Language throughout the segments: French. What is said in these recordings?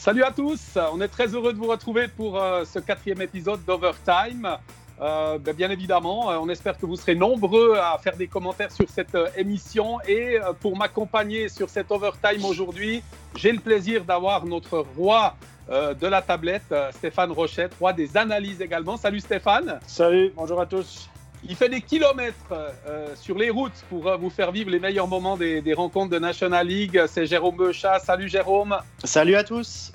Salut à tous, on est très heureux de vous retrouver pour euh, ce quatrième épisode d'Overtime. Euh, ben, bien évidemment, euh, on espère que vous serez nombreux à faire des commentaires sur cette émission. Et pour m'accompagner sur cet Overtime aujourd'hui, j'ai le plaisir d'avoir notre roi de la tablette, Stéphane Rochette, roi des analyses également. Salut Stéphane. Salut, bonjour à tous. Il fait des kilomètres sur les routes pour vous faire vivre les meilleurs moments des, des rencontres de National League. C'est Jérôme Beuchat. Salut Jérôme. Salut à tous.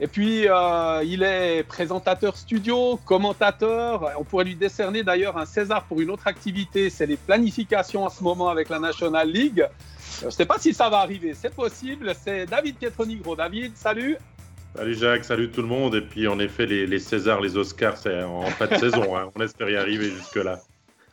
Et puis, euh, il est présentateur studio, commentateur. On pourrait lui décerner d'ailleurs un César pour une autre activité, c'est les planifications en ce moment avec la National League. Euh, je ne sais pas si ça va arriver, c'est possible. C'est David Pietronigro. David, salut. Salut Jacques, salut tout le monde. Et puis, en effet, les, les Césars, les Oscars, c'est en fin de saison. Hein. On espère y arriver jusque-là.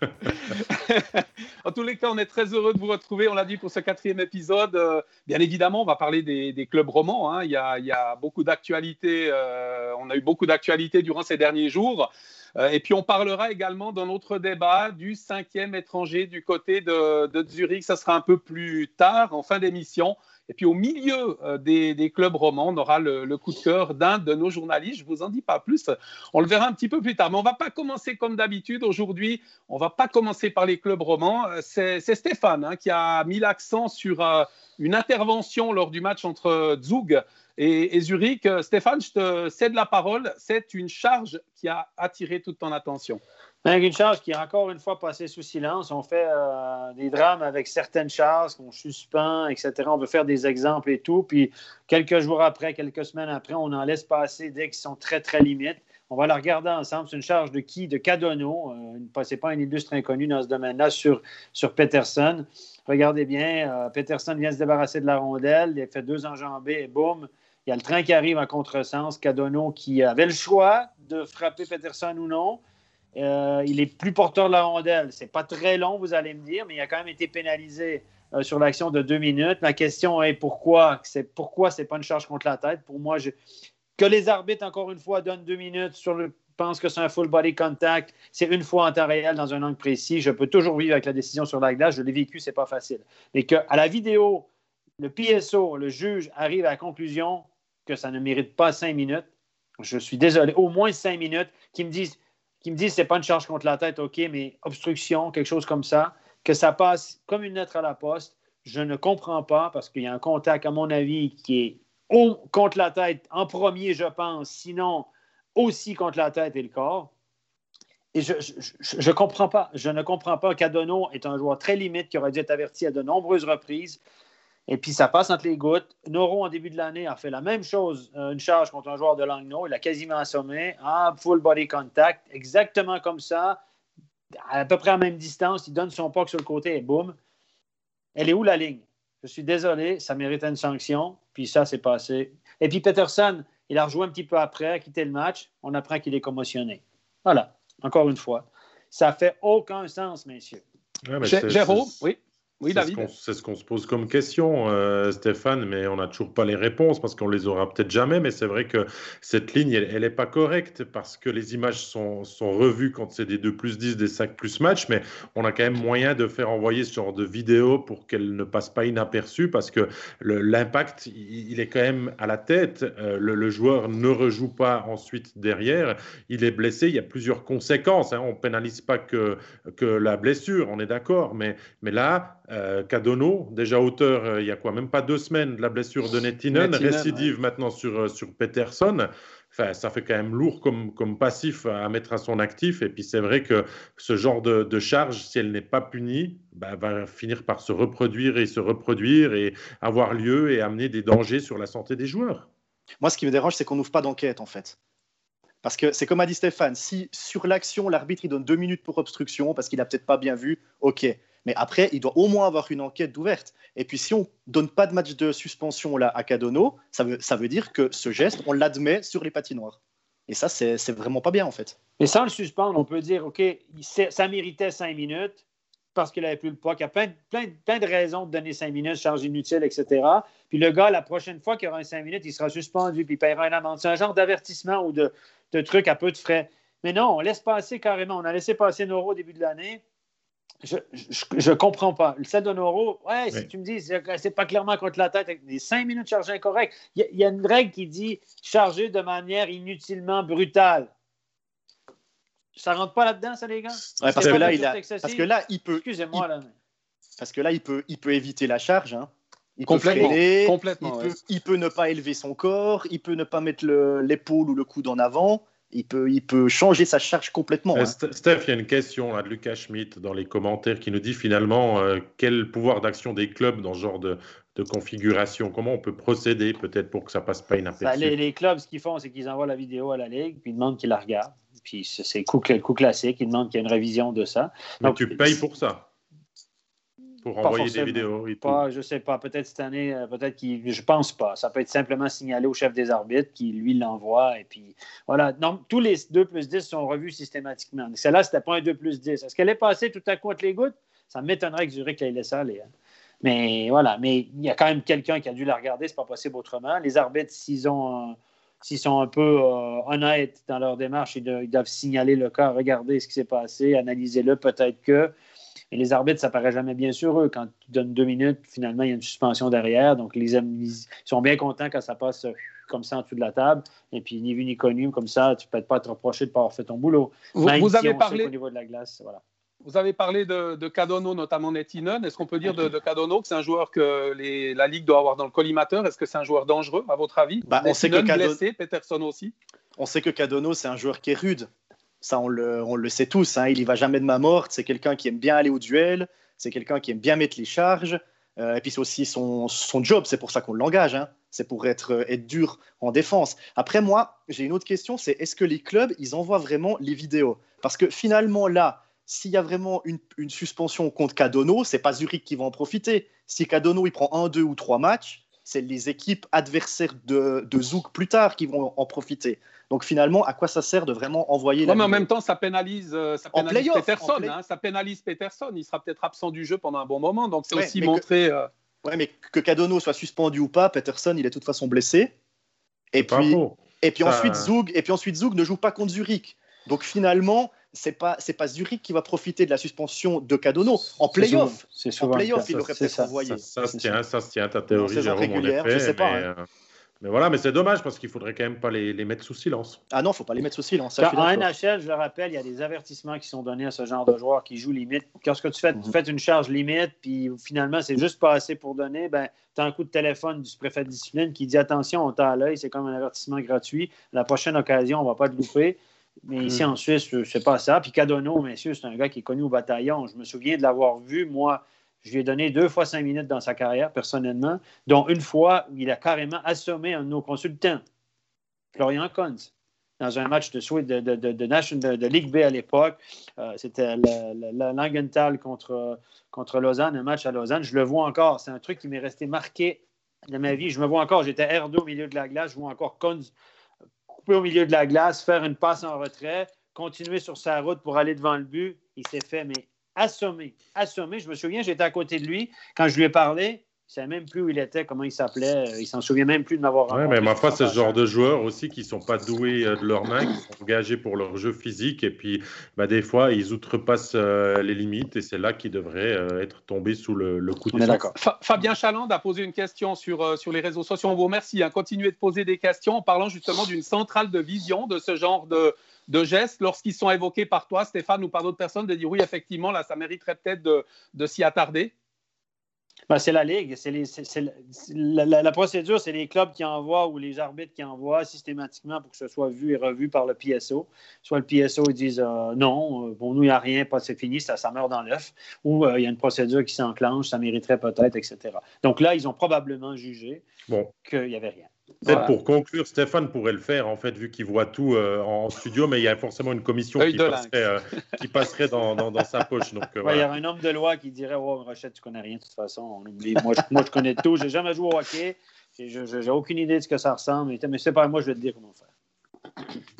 en tous les cas, on est très heureux de vous retrouver. On l'a dit pour ce quatrième épisode. Euh, bien évidemment, on va parler des, clubs romans. Hein. Il, y a, beaucoup d'actualités. Euh, on a eu beaucoup d'actualités durant ces derniers jours. Euh, et puis, on parlera également dans notre débat du cinquième étranger du côté de, de Zurich. Ça sera un peu plus tard, en fin d'émission. Et puis au milieu euh, des, clubs romans, on aura le, coup de cœur d'un de nos journalistes. Je vous en dis pas plus. On le verra un petit peu plus tard. Mais on va pas commencer comme d'habitude. Aujourd'hui, on va pas commencer par les clubs romans. Euh, c'est Stéphane hein, qui a mis l'accent sur euh, une intervention lors du match entre Zug et, Zurich. Stéphane, je te cède la parole. C'est une charge qui a attiré toute ton attention. Une charge qui est encore une fois passée sous silence. On fait euh, des drames avec certaines charges qu'on suspend, etc. On veut faire des exemples et tout. Puis quelques jours après, quelques semaines après, on en laisse passer dès qu'ils sont très, très limites. On va la regarder ensemble. C'est une charge de qui? De Cadono. Euh, ce n'est pas un illustre inconnu dans ce domaine-là sur, sur Peterson. Regardez bien, euh, Peterson vient se débarrasser de la rondelle. Il fait deux enjambées et boum. Il y a le train qui arrive en contresens. Cadono qui avait le choix de frapper Peterson ou non. Euh, il est plus porteur de la rondelle. C'est pas très long, vous allez me dire, mais il a quand même été pénalisé euh, sur l'action de deux minutes. Ma question est pourquoi c'est pourquoi c'est pas une charge contre la tête? Pour moi, que les arbitres encore une fois donnent deux minutes sur le pense que c'est un full body contact, c'est une fois en temps réel dans un angle précis. Je peux toujours vivre avec la décision sur la glace. Je l'ai vécu, c'est pas facile. Mais qu'à la vidéo, le PSO, le juge, arrive à la conclusion que ça ne mérite pas cinq minutes. Je suis désolé, au moins cinq minutes, qui me disent qui me disent c'est pas une charge contre la tête, OK, mais obstruction, quelque chose comme ça, que ça passe comme une lettre à la poste. Je ne comprends pas parce qu'il y a un contact, à mon avis, qui est contre la tête en premier, je pense, sinon aussi contre la tête et le corps. Et je ne comprends pas. Je ne comprends pas. Cadono est un joueur très limite qui aurait dû être averti à de nombreuses reprises. Et puis, ça passe entre les gouttes. Noro, en début de l'année, a fait la même chose, euh, une charge contre un joueur de Langnau. Il a quasiment assommé. Ah, full body contact, exactement comme ça, à peu près à la même distance. Il donne son puck sur le côté et boum. Elle est où la ligne? Je suis désolé, ça méritait une sanction. Puis ça, c'est passé. Et puis Peterson, il a rejoué un petit peu après, a quitté le match. On apprend qu'il est commotionné. Voilà, encore une fois. Ça fait aucun sens, messieurs. Jérôme, oui. Oui, C'est ce qu'on se pose comme question, euh, Stéphane, mais on n'a toujours pas les réponses parce qu'on les aura peut-être jamais. Mais c'est vrai que cette ligne, elle n'est pas correcte parce que les images sont, sont revues quand c'est des 2 plus 10, des 5 plus match. Mais on a quand même moyen de faire envoyer ce genre de vidéo pour qu'elle ne passe pas inaperçue parce que l'impact, il, est quand même à la tête. Euh, le, joueur ne rejoue pas ensuite derrière. Il est blessé. Il y a plusieurs conséquences. Hein. On ne pénalise pas que, que la blessure, on est d'accord. Mais, mais là, euh, Cadono, déjà auteur euh, il y a quoi, même pas deux semaines de la blessure de Nettinen, récidive maintenant sur, euh, sur Peterson. Enfin, ça fait quand même lourd comme, comme passif à mettre à son actif. Et puis c'est vrai que ce genre de, charge, si elle n'est pas punie, bah, va finir par se reproduire et se reproduire et avoir lieu et amener des dangers sur la santé des joueurs. Moi, ce qui me dérange, c'est qu'on n'ouvre pas d'enquête en fait. Parce que c'est comme a dit Stéphane, si sur l'action, l'arbitre il donne deux minutes pour obstruction parce qu'il n'a peut-être pas bien vu, ok. Mais après, il doit au moins avoir une enquête ouverte. Et puis, si on donne pas de match de suspension là, à Cadono, ça veut, dire que ce geste, on l'admet sur les patinoires. Et ça, c'est vraiment pas bien, en fait. Mais sans le suspendre, on peut dire, OK, ça méritait cinq minutes parce qu'il avait plus le poids. Il y a plein, de raisons de donner cinq minutes, charge inutile, etc. Puis le gars, la prochaine fois qu'il aura un cinq minutes, il sera suspendu, puis il paiera une amende. C'est un genre d'avertissement ou de, de truc à peu de frais. Mais non, on laisse passer carrément. On a laissé passer Noro au début de l'année. Je, je, comprends pas. Le Sadonoro, ouais, si tu me dis, c'est pas clairement contre la tête, avec des cinq minutes chargées incorrectes. Il y, a une règle qui dit charger de manière inutilement brutale. Ça rentre pas là-dedans, ça, les gars? parce, que là, il a, parce que là, il peut. Excusez-moi, là. Parce que là, il peut, il peut éviter la charge. Hein. Il complètement, peut complètement, il, peut, il, peut, ne pas élever son corps, il peut ne pas mettre l'épaule ou le coude en avant il peut, il peut changer sa charge complètement. Euh, hein. Steph, il y a une question là, de Lucas Schmidt dans les commentaires qui nous dit finalement euh, quel pouvoir d'action des clubs dans ce genre de, de configuration? Comment on peut procéder peut-être pour que ça passe pas inaperçu? les, les, clubs, ce qu'ils font, c'est qu'ils envoient la vidéo à la Ligue, puis ils demandent qu'ils la regardent. Puis c'est le coup, coup, classique, ils demandent qu'il y ait une révision de ça. Mais tu payes pour ça pour envoyer des vidéos et pas, Je sais pas. Peut-être cette année, euh, peut-être qu'il. Je pense pas. Ça peut être simplement signalé au chef des arbitres qui, lui, l'envoie. Et puis, voilà. Donc, tous les 2 plus 10 sont revus systématiquement. Celle-là, c'était pas un 2 plus 10. Est-ce qu'elle est passée tout à coup entre les gouttes? Ça m'étonnerait que Zurich l'ait laissé aller. Hein. Mais voilà. Mais il y a quand même quelqu'un qui a dû la regarder. C'est pas possible autrement. Les arbitres, s'ils ont. s'ils sont un peu euh, honnêtes dans leur démarche, ils, ils, doivent signaler le cas, regarder ce qui s'est passé, analyser-le, peut-être que. Et les arbitres, ça paraît jamais bien sur eux. Quand tu donnes deux minutes, finalement, il y a une suspension derrière. Donc, les, ils sont bien contents quand ça passe euh, comme ça en dessous de la table. Et puis, ni vu ni connu, comme ça, tu ne peux pas te reprocher de ne pas avoir fait ton boulot. Vous, avez parlé. Au niveau de la glace, voilà. Vous avez parlé de, de Cadono, notamment Nettinen. Est-ce qu'on peut dire de, de Cadono que c'est un joueur que les, la Ligue doit avoir dans le collimateur? Est-ce que c'est un joueur dangereux, à votre avis? Bah, On sait que Cadono... blessé, Peterson aussi. On sait que Cadono, c'est un joueur qui est rude. Ça, on le, on le sait tous. Hein. Il y va jamais de ma morte. C'est quelqu'un qui aime bien aller au duel. C'est quelqu'un qui aime bien mettre les charges. Euh, et puis c'est aussi son, son job. C'est pour ça qu'on l'engage. Hein. C'est pour être, euh, être dur en défense. Après, moi, j'ai une autre question. C'est est-ce que les clubs, ils envoient vraiment les vidéos? Parce que finalement, là, s'il y a vraiment une, suspension contre Cadono, c'est pas Zurich qui va en profiter. Si Cadono il prend un, deux ou trois matchs, c'est les équipes adversaires de, de Zouk plus tard qui vont en profiter. Donc finalement, à quoi ça sert de vraiment envoyer la mais en même temps, ça pénalise, euh, ça pénalise Peterson. Hein, ça pénalise Peterson. Il sera peut-être absent du jeu pendant un bon moment. Donc c'est aussi montrer. Que... Euh, ouais, mais que Cadono soit suspendu ou pas, Peterson, il est de toute façon blessé. Et puis, et puis ensuite, Zug, et puis ensuite, Zug ne joue pas contre Zurich. Donc finalement, c'est pas c'est pas Zurich qui va profiter de la suspension de Cadono en playoff. En playoff, il aurait peut-être envoyé. Ça, se tient, ça se tient ta théorie, Jérôme. En effet, je sais pas. Hein. Euh, mais voilà, mais c'est dommage parce qu'il faudrait quand même pas les, les, mettre sous silence. Ah non, faut pas les mettre sous silence. Ça, en NHL, je le rappelle, il y a des avertissements qui sont donnés à ce genre de joueurs qui jouent limite. Lorsque tu fais, tu mhm. fais une charge limite, puis finalement, c'est juste pas assez pour donner, ben, tu as un coup de téléphone du préfet de discipline qui dit attention, on t'a à l'œil, c'est comme un avertissement gratuit. La prochaine occasion, on va pas te louper. Mais ici mhm. en Suisse, c'est pas ça. Puis Cadono, messieurs, c'est un gars qui est connu au bataillon. Je me souviens de l'avoir vu, moi, je lui ai donné deux fois cinq minutes dans sa carrière, personnellement, dont une fois où il a carrément assommé un de nos consultants, Florian Kunz, dans un match de, de, de, de, de Ligue B à l'époque. Euh, c'était la, Langenthal contre, contre Lausanne, un match à Lausanne. Je le vois encore. C'est un truc qui m'est resté marqué de ma vie. Je me vois encore. J'étais R2 au milieu de la glace. Je vois encore Kunz couper au milieu de la glace, faire une passe en retrait, continuer sur sa route pour aller devant le but. Il s'est fait mais assommé. Assommé. Je me souviens, j'étais à côté de lui. Quand je lui ai parlé, il ne savait même plus où il était, comment il s'appelait. Il s'en souvient même plus de m'avoir rencontré. Oui, mais ma foi, c'est ce genre de joueurs aussi qui ne sont pas doués euh, de leurs mains, qui sont engagés pour leur jeu physique. Et puis, bah, des fois, ils outrepassent euh, les limites. Et c'est là qu'ils devraient euh, être tombés sous le, coup de d'accord. Fabien Chaland a posé une question sur, sur les réseaux sociaux. On vous remercie. Hein. Continuez de poser des questions en parlant justement d'une centrale de vision de ce genre de, de gestes lorsqu'ils sont évoqués par toi, Stéphane, ou par d'autres personnes, de dire oui, effectivement, là, ça mériterait peut-être de, s'y attarder ben, c'est la Ligue. C'est la, procédure, c'est les clubs qui envoient ou les arbitres qui envoient systématiquement pour que ce soit vu et revu par le PSO. Soit le PSO ils disent euh, non, euh, pour nous, il n'y a rien, c'est fini, ça, ça meurt dans l'œuf. Ou euh, il y a une procédure qui s'enclenche, ça mériterait peut-être, etc. Donc là, ils ont probablement jugé qu'il n'y avait rien. Peut-être pour conclure, Stéphane pourrait le faire, en fait, vu qu'il voit tout euh, en studio, mais il y a forcément une commission qui passerait, euh, qui passerait, dans, dans, sa poche. Donc, euh, Il y a un homme de loi qui dirait Oh, Rochette, tu connais rien de toute façon. On oublie. Moi, je, moi, je connais tout. J'ai jamais joué au hockey. J'ai aucune idée de ce que ça ressemble. Mais c'est pas moi, je vais te dire comment faire.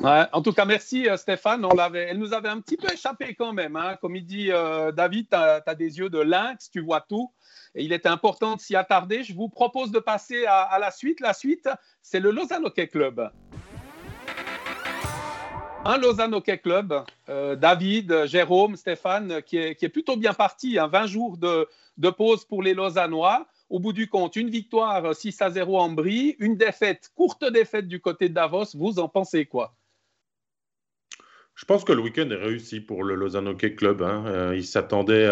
En tout cas, merci Stéphane. On elle nous avait un petit peu échappé quand même. Hein. Comme il dit David, tu as, des yeux de lynx, tu vois tout il est important de s'y attarder. Je vous propose de passer à, la suite. La suite, c'est le Lausanne Hockey Club. un Lausanne Hockey Club, euh, David, Jérôme, Stéphane, qui est, plutôt bien parti. 20 jours de, de, pause pour les Lausannois. Au bout du compte, une victoire 6 à 0 en Brie, une défaite, courte défaite du côté de Davos. Vous en pensez quoi? Je pense que le week-end est réussi pour le Lausanne Hockey Club. Hein. Euh, ils s'attendaient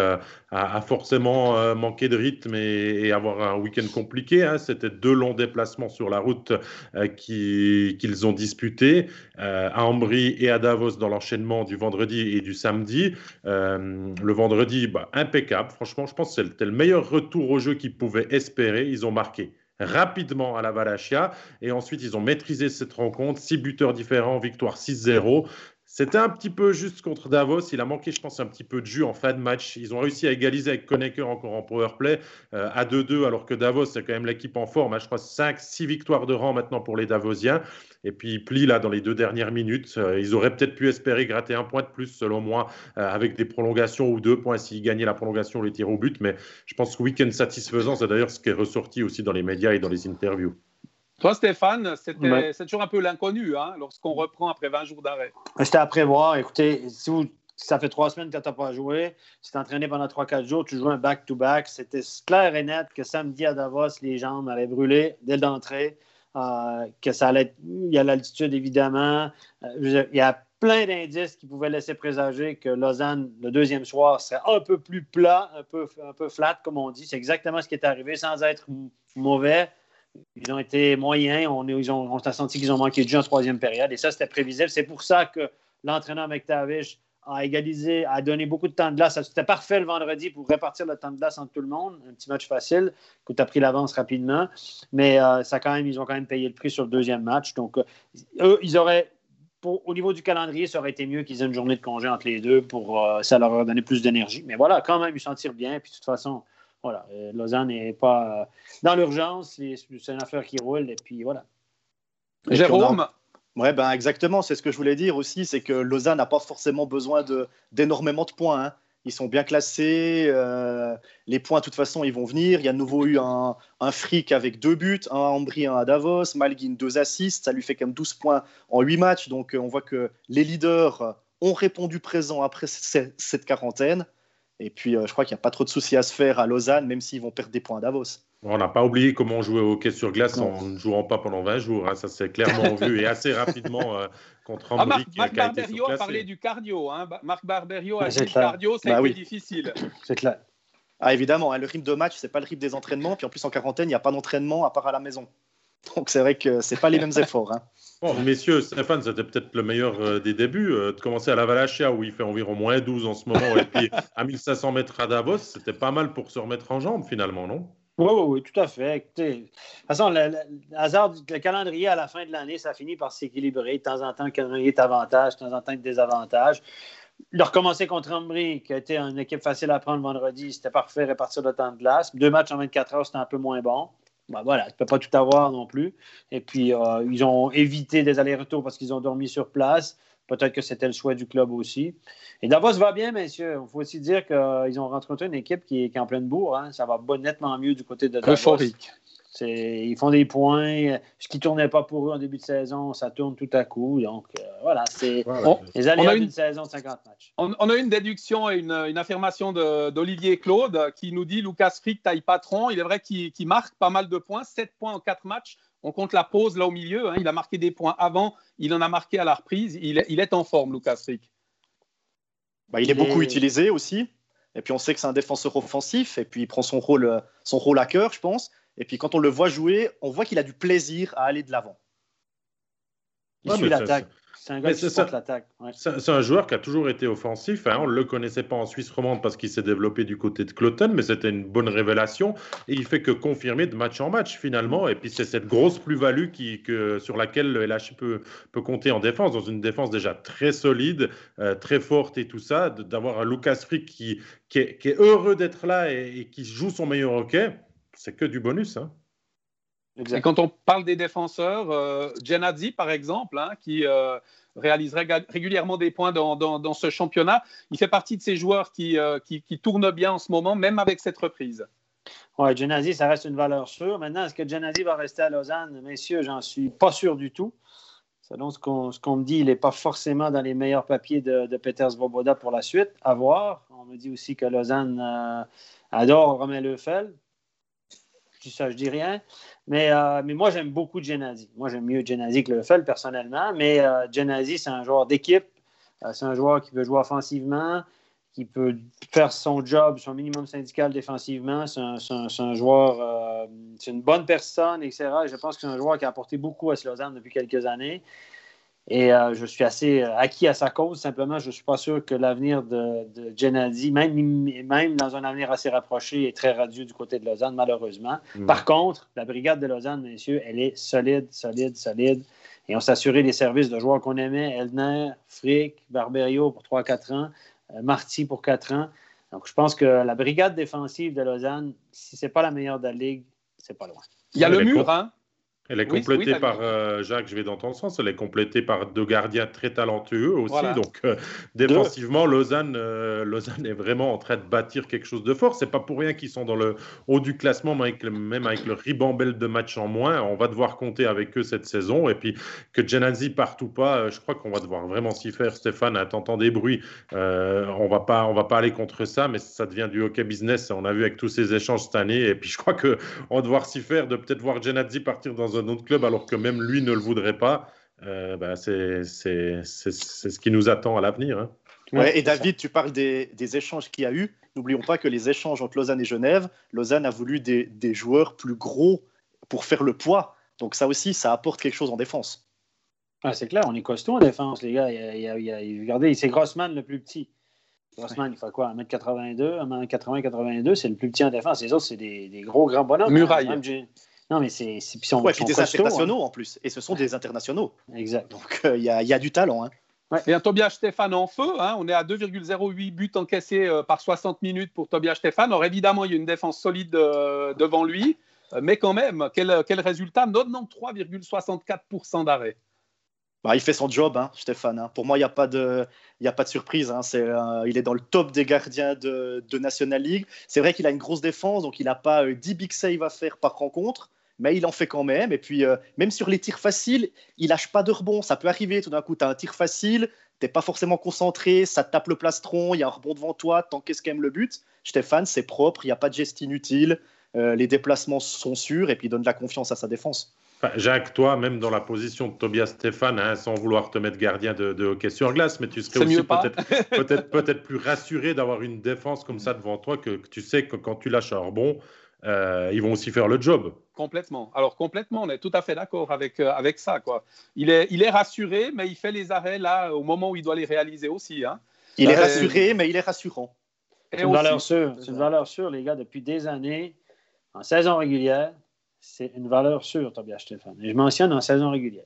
à, forcément euh, manquer de rythme et, avoir un week-end compliqué. Hein. C'était deux longs déplacements sur la route euh, qu'ils ont disputés à Ambry et à Davos dans l'enchaînement du vendredi et du samedi. le vendredi, bah, impeccable. Franchement, je pense que c'était le meilleur retour au jeu qu'ils pouvaient espérer. Ils ont marqué rapidement à la Valachia. Et ensuite, ils ont maîtrisé cette rencontre. Six buteurs différents, victoire 6-0. C'était un petit peu juste contre Davos. Il a manqué, je pense, un petit peu de jus en fin de match. Ils ont réussi à égaliser avec Konecker encore en power play euh, à 2-2, alors que Davos, c'est quand même l'équipe en forme. Je crois 5-6 victoires de rang maintenant pour les Davosiens. Et puis, ils plient là dans les deux dernières minutes. Euh, ils auraient peut-être pu espérer gratter un point de plus, selon moi, euh, avec des prolongations ou deux points s'ils gagnaient la prolongation ou les tirs au but. Mais je pense que week-end satisfaisant, c'est d'ailleurs ce qui est ressorti aussi dans les médias et dans les interviews. Toi, Stéphane, c'est toujours un peu l'inconnu hein, lorsqu'on reprend après 20 jours d'arrêt. C'était à prévoir. Écoutez, si ça fait trois semaines que tu n'as pas joué, si tu entraîné pendant 3-4 jours, tu joues un back-to-back. C'était clair et net que samedi à Davos, les jambes allaient brûler dès l'entrée, euh, que ça allait Il y a l'altitude, évidemment. Euh, il y a plein d'indices qui pouvaient laisser présager que Lausanne, le deuxième soir, serait un peu plus plat, un peu, un peu flat, comme on dit. C'est exactement ce qui est arrivé sans être mauvais ils ont été moyens. On, ils ont, on a senti qu'ils ont manqué de jeu en troisième période. Et ça, c'était prévisible. C'est pour ça que l'entraîneur McTavish a égalisé, a donné beaucoup de temps de glace. C'était parfait le vendredi pour répartir le temps de glace entre tout le monde. Un petit match facile, que tu as pris l'avance rapidement. Mais euh, ça quand même, ils ont quand même payé le prix sur le deuxième match. Donc, euh, eux, ils auraient, au niveau du calendrier, ça aurait été mieux qu'ils aient une journée de congé entre les deux pour euh, ça leur aurait donné plus d'énergie. Mais voilà, quand même, ils s'en tirent bien. Puis de toute façon, voilà, euh, Lausanne n'est pas euh, dans l'urgence, c'est une affaire qui roule, et puis voilà. Jérôme? Oui, ben exactement, c'est ce que je voulais dire aussi, c'est que Lausanne n'a pas forcément besoin d'énormément de, points. Hein. Ils sont bien classés, euh, les points, de toute façon, ils vont venir. Il y a de nouveau eu un, fric avec deux buts, un à Ambry, un à Davos, Malguin, deux assists, ça lui fait quand même 12 points en 8 matchs. Donc on voit que les leaders ont répondu présent après cette quarantaine. Et puis, euh, je crois qu'il n'y a pas trop de soucis à se faire à Lausanne, même s'ils vont perdre des points à Davos. On n'a pas oublié comment on jouait au hockey sur glace en ne jouant pas pendant 20 jours. Hein. Ça s'est clairement vu et assez rapidement euh, contre ah, Marc, Marc Barberio a parlé du cardio. Hein. Marc Barberio a dit le cardio, c'est bah difficile. C'est clair. Ah, évidemment, hein, le rythme de match, c'est pas le rythme des entraînements. Puis en plus, en quarantaine, il n'y a pas d'entraînement à part à la maison. Donc c'est vrai que c'est pas les mêmes efforts. Hein. Bon, messieurs, Stéphane, c'était peut-être le meilleur euh, des débuts. Euh, de commencer à la Valachia, où il fait environ moins 12 en ce moment, et puis à 1500 mètres à Davos, c'était pas mal pour se remettre en jambe finalement, non? Oui, oui, oui, tout à fait. de toute façon, le, hasard, le calendrier à la fin de l'année, ça finit par s'équilibrer. De temps en temps, le calendrier est avantage, de temps en temps, désavantage. De recommencer contre Ambry, qui a été une équipe facile à prendre vendredi, c'était parfait, répartir le temps de glace. Deux matchs en 24 heures, c'était un peu moins bon. Ben voilà, tu ne peux pas tout avoir non plus. Et puis, euh, ils ont évité des allers-retours parce qu'ils ont dormi sur place. Peut-être que c'était le choix du club aussi. Et Davos va bien, messieurs. Il faut aussi dire qu'ils ont rencontré une équipe qui est, en pleine bourre. Hein. Ça va nettement mieux du côté de Davos. Ils font des points. Ce qui ne tournait pas pour eux en début de saison, ça tourne tout à coup. Donc, euh, voilà, c'est les aléas d'une saison de 50 matchs. On, a une déduction et une, affirmation d'Olivier Claude qui nous dit Lucas Frick, taille patron. Il est vrai qu'il marque pas mal de points, 7 points en 4 matchs. On compte la pause là au milieu. Hein. Il a marqué des points avant, il en a marqué à la reprise. Il, est en forme, Lucas Frick. Bah, il est beaucoup utilisé aussi. Et puis on sait que c'est un défenseur offensif. Et puis il prend son rôle, son rôle à cœur, je pense. Et puis quand on le voit jouer, on voit qu'il a du plaisir à aller de l'avant. Il suit l'attaque. C'est un gars qui l'attaque. C'est un joueur qui a toujours été offensif. Hein. On ne le connaissait pas en Suisse romande parce qu'il s'est développé du côté de Cloton, mais c'était une bonne révélation. Et il fait que confirmer de match en match finalement. Et puis c'est cette grosse plus-value sur laquelle le LHI peut, peut, compter en défense, dans une défense déjà très solide, euh, très forte et tout ça. D'avoir un Lucas Frick qui, qui, est, heureux d'être là et, et qui joue son meilleur hockey c'est que du bonus. Hein. Et quand on parle des défenseurs, euh, par exemple, hein, qui euh, réalise régulièrement des points dans, ce championnat, il fait partie de ces joueurs euh, qui, qui, tournent bien en ce moment, même avec cette reprise. Oui, Genadzi, ça reste une valeur sûre. Maintenant, est-ce que Genadzi va rester à Lausanne? Messieurs, j'en suis pas sûr du tout. Selon ce qu'on me dit, il n'est pas forcément dans les meilleurs papiers de, de Peter Svoboda pour la suite. À voir. On me dit aussi que Lausanne euh, adore Romain Lefel. Ça, je dis rien. Mais, euh, mais moi, j'aime beaucoup Genasi. Moi, j'aime mieux Genasi que Lefel, personnellement. Mais euh, Genasi, c'est un joueur d'équipe. c'est un joueur qui veut jouer offensivement qui peut faire son job, son minimum syndical défensivement. C'est un, joueur, euh, c'est une bonne personne, etc. je pense que c'est un joueur qui a apporté beaucoup à Lausanne depuis quelques années. Et euh, je suis assez euh, acquis à sa cause. Simplement, je ne suis pas sûr que l'avenir de, de Gennady, même, même dans un avenir assez rapproché, est très radieux du côté de Lausanne, malheureusement. Mm. Par contre, la brigade de Lausanne, messieurs, elle est solide, solide, solide. Et on s'est assuré des services de joueurs qu'on aimait, Elner, Frick, Barberio pour 3-4 ans. Euh, Marty pour quatre ans. Donc, je pense que la brigade défensive de Lausanne, si ce n'est pas la meilleure de la Ligue, c'est pas loin. Il y a le mur, hein? Elle est complétée par, euh, Jacques, je vais dans ton sens, elle est complétée par deux gardiens très talentueux aussi. Donc, euh, défensivement, Lausanne, euh, Lausanne est vraiment en train de bâtir quelque chose de fort. C'est pas pour rien qu'ils sont dans le haut du classement, même avec le ribambelle de matchs en moins. On va devoir compter avec eux cette saison. Et puis, que Genazzi parte ou pas, je crois qu'on va devoir vraiment s'y faire. Stéphane, t'entends des bruits. on va pas, on va pas aller contre ça, mais ça devient du hockey business. On a vu avec tous ces échanges cette année. Et puis, je crois qu'on va devoir s'y faire de peut-être voir Genazzi partir dans un un autre club alors que même lui ne le voudrait pas, euh, bah, c'est ce qui nous attend à l'avenir. Hein. Ouais, et David, tu parles des, des échanges qu'il y a eu. N'oublions pas que les échanges entre Lausanne et Genève, Lausanne a voulu des, des, joueurs plus gros pour faire le poids. Donc ça aussi, ça apporte quelque chose en défense. Ah, c'est clair, on est costaud en défense, les gars. Il y a, il a, regardez, c'est Grossman le plus petit. Grossman, il fait quoi 1m82, 1m80-82, c'est le plus petit en défense. Les autres, c'est des, des, gros, grands bonhommes. Muraille. Non, mais c'est. Ouais, puis des internationaux hein. en plus. Et ce sont des internationaux. Exact. Donc euh, il y, a, y, a du talent. Hein. Et un Tobias Stéphane en feu, hein. on est à 2,08 buts encaissés euh, par 60 minutes pour Tobias Stéphane. Alors évidemment, il y a une défense solide euh, devant lui, mais quand même, quel, quel résultat? 93,64% d'arrêt. Bah, il fait son job, hein, Stéphane. Hein. Pour moi, il n'y a, pas de, y a pas de surprise. Hein. C'est, il est dans le top des gardiens de, de National League. C'est vrai qu'il a une grosse défense, donc il n'a pas 10 big saves à faire par rencontre mais il en fait quand même. Et puis, euh, même sur les tirs faciles, il lâche pas de rebond. Ça peut arriver, tout d'un coup, tu as un tir facile, tu pas forcément concentré, ça tape le plastron, il y a un rebond devant toi, t'encaisses quand même le but. Stéphane, c'est propre, il n'y a pas de geste inutile, euh, les déplacements sont sûrs, et puis il donne de la confiance à sa défense. Jacques, toi, même dans la position de Tobias Stéphane, hein, sans vouloir te mettre gardien de, hockey sur glace, mais tu serais aussi peut-être peut peut plus rassuré d'avoir une défense comme ça devant toi, que, que, tu sais que quand tu lâches un rebond, euh, ils vont aussi faire le job. Complètement. Alors complètement, on est tout à fait d'accord avec, euh, avec ça. Quoi. Il, est, il est rassuré, mais il fait les arrêts là au moment où il doit les réaliser aussi. Hein. Il est euh, rassuré, mais il est rassurant. C'est une, valeur sûre. C'est une valeur sûre, les gars, depuis des années, en saison régulière. C'est une valeur sûre, Tobias Stéphane. Et je mentionne en saison régulière.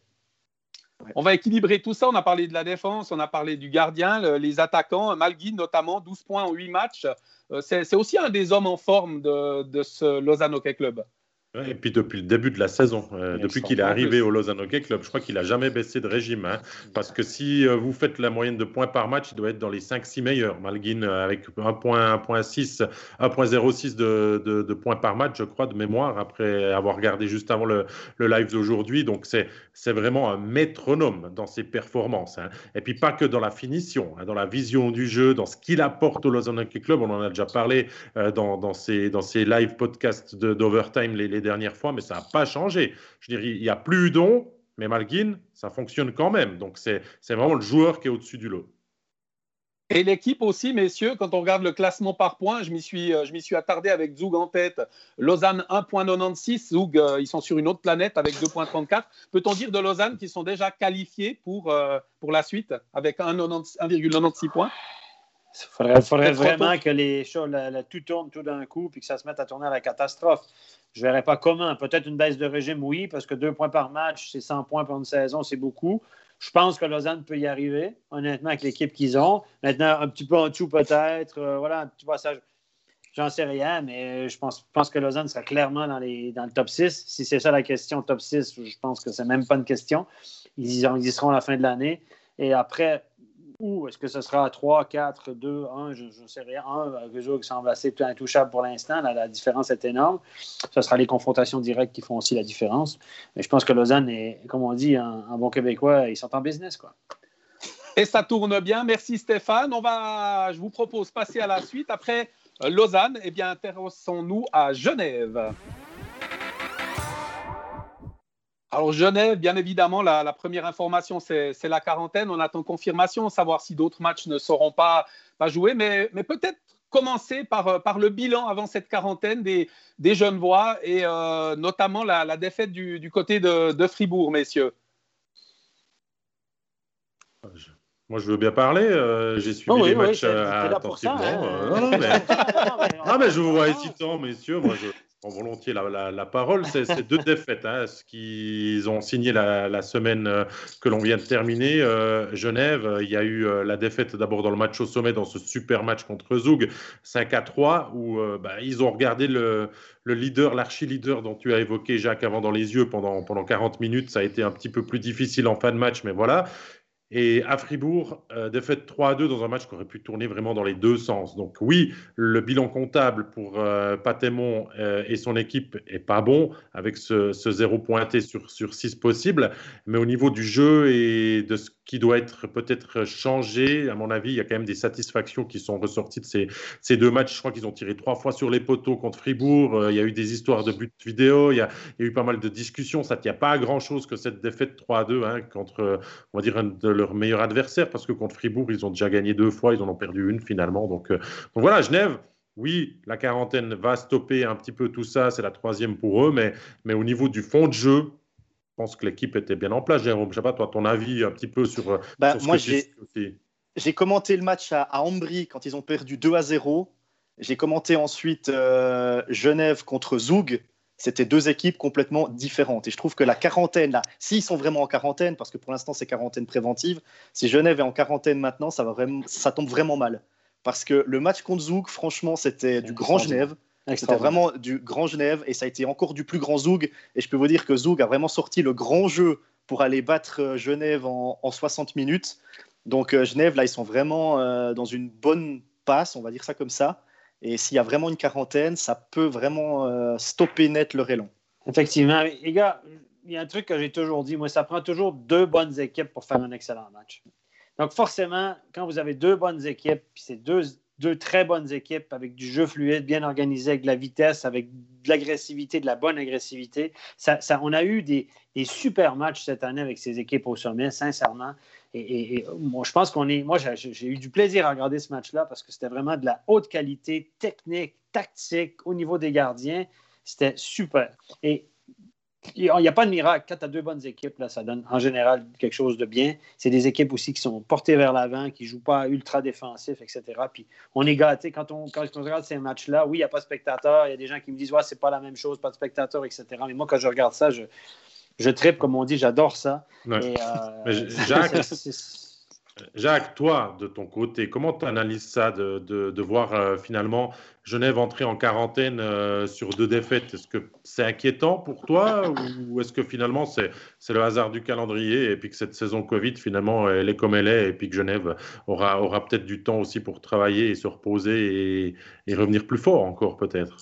On va équilibrer tout ça. On a parlé de la défense, on a parlé du gardien, les attaquants, Malguin notamment, 12 points en 8 matchs. Euh, c'est aussi un des hommes en forme de, ce Lausanne Hockey Club. Et puis depuis le début de la saison, euh, depuis qu'il est arrivé au Lausanne Hockey Club, je crois qu'il n'a jamais baissé de régime. Hein. parce que si euh, vous faites la moyenne de points par match, il doit être dans les 5-6 meilleurs. Malguin avec 1.06 1.06 de, de, de, points par match, je crois, de mémoire, après avoir regardé juste avant le, le live d'aujourd'hui. Donc c'est vraiment un métronome dans ses performances. Hein. Et puis pas que dans la finition, hein, dans la vision du jeu, dans ce qu'il apporte au Lausanne Hockey Club. On en a déjà parlé euh, dans, dans, ces, dans ces live podcasts d'Overtime les, les dernière fois, mais ça n'a pas changé. Je dirais, il n'y a plus d'on, mais Malguin, ça fonctionne quand même. Donc, c'est vraiment le joueur qui est au-dessus du lot. Et l'équipe aussi, messieurs, quand on regarde le classement par points, je m'y suis, euh, je suis attardé avec Zoug en tête. Lausanne 1.96, Zoug, euh, ils sont sur une autre planète avec 2.34. Peut-on dire de Lausanne qu'ils sont déjà qualifiés pour, euh, pour la suite avec 1,96 points? Il faudrait, vraiment que les choses, tout tourne tout d'un coup puis que ça se mette à tourner à la catastrophe. Je ne verrais pas comment. Peut-être une baisse de régime, oui, parce que deux points par match, c'est 100 points pour une saison, c'est beaucoup. Je pense que Lausanne peut y arriver, honnêtement, avec l'équipe qu'ils ont. Maintenant, un petit peu en dessous, peut-être. Euh, voilà, tu vois, ça, j'en sais rien, mais je pense, que Lausanne sera clairement dans, le top 6. Si c'est ça la question, top 6, je pense que c'est même pas une question. Ils ils seront à la fin de l'année. Et après, ou est-ce que ce sera 3, 4, 2, 1, je ne sais rien. 1, Zug semble assez intouchable pour l'instant. La, différence est énorme. Ce sera les confrontations directes qui font aussi la différence. Mais je pense que Lausanne est, comme on dit, un, bon Québécois, ils sont en business. quoi. Et ça tourne bien. Merci Stéphane. On va, je vous propose passer à la suite. Après euh, Lausanne, eh bien, intéressons-nous à Genève. Alors Genève, bien évidemment, la, première information, c'est la quarantaine. On attend confirmation, savoir si d'autres matchs ne seront pas, pas joués, mais, mais peut-être commencer par, par, le bilan avant cette quarantaine des, des jeunes voix et euh, notamment la, défaite du, côté de, Fribourg, messieurs. Moi, je veux bien parler. Euh, j'ai suivi oh les matchs attentivement. non, mais... je vous vois hésitant, messieurs. Moi, je, volontiers la, parole. C'est deux défaites, hein, ce qu'ils ont signé la, semaine euh, que l'on vient de terminer. Euh, Genève, il y a eu euh, la défaite d'abord dans le match au sommet, dans ce super match contre Zoug, 5 à 3, où bah, ils ont regardé le, le leader, l'archi-leader dont tu as évoqué, Jacques, avant dans les yeux pendant, pendant 40 minutes. Ça a été un petit peu plus difficile en fin de match, mais voilà. Et à Fribourg, euh, défaite 3 à 2 dans un match qui aurait pu tourner vraiment dans les deux sens. Donc oui, le bilan comptable pour euh, Patémon euh, et son équipe est pas bon, avec ce, zéro pointé sur, sur 6 possibles. Mais au niveau du jeu et de ce qui doit être peut-être changé. À mon avis, il y a quand même des satisfactions qui sont ressorties de ces, deux matchs. Je crois qu'ils ont tiré trois fois sur les poteaux contre Fribourg. Euh, il y a eu des histoires de buts vidéo. Il y, a, a eu pas mal de discussions. Ça ne tient pas à grand-chose que cette défaite 3 à 2 hein, contre, on va dire, un de leurs meilleurs adversaires. Parce que contre Fribourg, ils ont déjà gagné deux fois. Ils en ont perdu une finalement. Donc, euh, voilà, Genève. Oui, la quarantaine va stopper un petit peu tout ça, c'est la troisième pour eux, mais, au niveau du fond de jeu, je pense que l'équipe était bien en place, Jérôme. Je ne sais pas, toi, ton avis un petit peu sur, euh, bah, moi, j'ai commenté le match à, à, Ambry quand ils ont perdu 2 à 0. J'ai commenté ensuite euh, Genève contre Zoug. C'était deux équipes complètement différentes. Et je trouve que la quarantaine, là, s'ils sont vraiment en quarantaine, parce que pour l'instant c'est quarantaine préventive, si Genève est en quarantaine maintenant, ça, va vraiment, ça tombe vraiment mal. Parce que le match contre Zoug, franchement, c'était du grand Genève. C'était vraiment du grand Genève et ça a été encore du plus grand Zoug. Et je peux vous dire que Zoug a vraiment sorti le grand jeu pour aller battre euh, Genève en, 60 minutes. Donc euh, Genève, là, ils sont vraiment euh, dans une bonne passe, on va dire ça comme ça. Et s'il y a vraiment une quarantaine, ça peut vraiment stopper net leur élan. Effectivement. Les gars, il y a un truc que j'ai toujours dit, moi, ça prend toujours deux bonnes équipes pour faire un excellent match. Donc forcément, quand vous avez deux bonnes équipes, puis c'est deux deux très bonnes équipes avec du jeu fluide, bien organisé, avec de la vitesse, avec de l'agressivité, de la bonne agressivité. Ça, on a eu des, super matchs cette année avec ces équipes au sommet, sincèrement. Et, moi, je pense qu'on est. Moi, j'ai eu du plaisir à regarder ce match-là parce que c'était vraiment de la haute qualité technique, tactique au niveau des gardiens. C'était super. Et il n'y a pas de miracle. Quand tu as deux bonnes équipes, là, ça donne en général quelque chose de bien. C'est des équipes aussi qui sont portées vers l'avant, qui ne jouent pas ultra défensif, etc. Puis on est gâté quand on, quand on regarde ces matchs-là. Oui, il n'y a pas de spectateurs. Il y a des gens qui me disent ouais, c'est pas la même chose, pas de spectateurs, etc. Mais moi, quand je regarde ça, je, je tripe, comme on dit, j'adore ça. Et, euh, Jacques, Jacques, toi, de ton côté, comment tu analyses ça de, de, voir euh, finalement Genève entrer en quarantaine euh, sur deux défaites? Est-ce que c'est inquiétant pour toi ou est-ce que finalement c'est, le hasard du calendrier et puis que cette saison Covid, finalement, elle est comme elle est et puis que Genève aura, aura peut-être du temps aussi pour travailler et se reposer et revenir plus fort encore peut-être?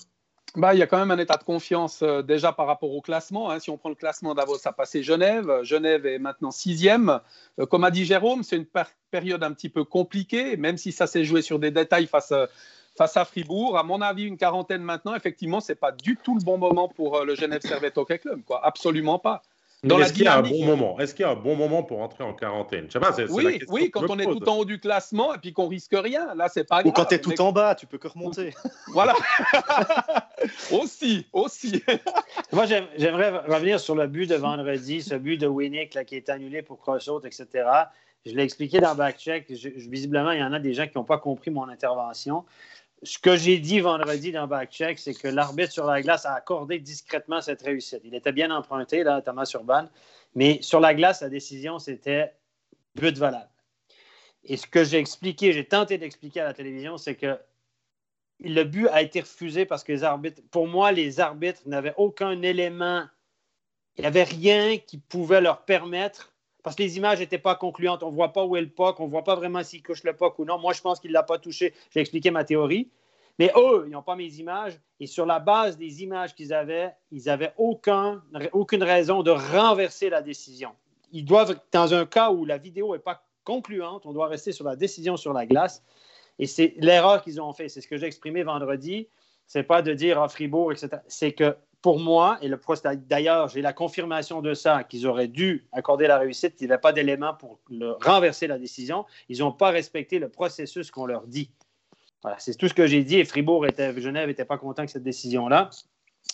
Bah, il y a quand même un état de confiance euh, déjà par rapport au classement. Hein. Si on prend le classement d'Avos, ça a passé Genève. Genève est maintenant sixième. Euh, comme a dit Jérôme, c'est une période un petit peu compliquée, même si ça s'est joué sur des détails face, euh, face à Fribourg. À mon avis, une quarantaine maintenant, effectivement, ce n'est pas du tout le bon moment pour le Genève Servette Hockey Club. Absolument pas. Est-ce qu'il y a un bon moment? Est-ce qu'il y a un bon moment pour entrer en quarantaine? Pas, Oui, oui quand on est tout en haut du classement et puis qu'on risque rien, là c'est pas grave. Ou quand tu es tout en bas, tu peux que remonter. voilà. aussi, aussi. Moi, j'aimerais revenir sur le but de vendredi, ce but de Winnick qui est annulé pour cross-out, etc. Je l'ai expliqué dans Backcheck. visiblement, il y en a des gens qui n'ont pas compris mon intervention ce que j'ai dit vendredi dans Backcheck, c'est que l'arbitre sur la glace a accordé discrètement cette réussite. Il était bien emprunté, là, Thomas Urban, mais sur la glace, la décision, c'était but valable. Et ce que j'ai expliqué, j'ai tenté d'expliquer à la télévision, c'est que le but a été refusé parce que les arbitres, pour moi, les arbitres n'avaient aucun élément, il n'y avait rien qui pouvait leur permettre parce que les images n'étaient pas concluantes. On ne voit pas où est le puck, on ne voit pas vraiment s'il couche le puck ou non. Moi, je pense qu'il ne l'a pas touché. J'ai expliqué ma théorie. Mais eux, ils n'ont pas mes images. Et sur la base des images qu'ils avaient, ils n'avaient aucun, aucune raison de renverser la décision. Ils doivent, dans un cas où la vidéo n'est pas concluante, on doit rester sur la décision sur la glace. Et c'est l'erreur qu'ils ont fait. C'est ce que j'ai exprimé vendredi. C'est pas de dire à Fribourg, etc. C'est que pour moi, et le d'ailleurs, j'ai la confirmation de ça, qu'ils auraient dû accorder la réussite, qu'il n'y avait pas d'éléments pour renverser la décision. Ils n'ont pas respecté le processus qu'on leur dit. Voilà, c'est tout ce que j'ai dit. Et Fribourg, était, Genève n'était pas content de cette décision-là,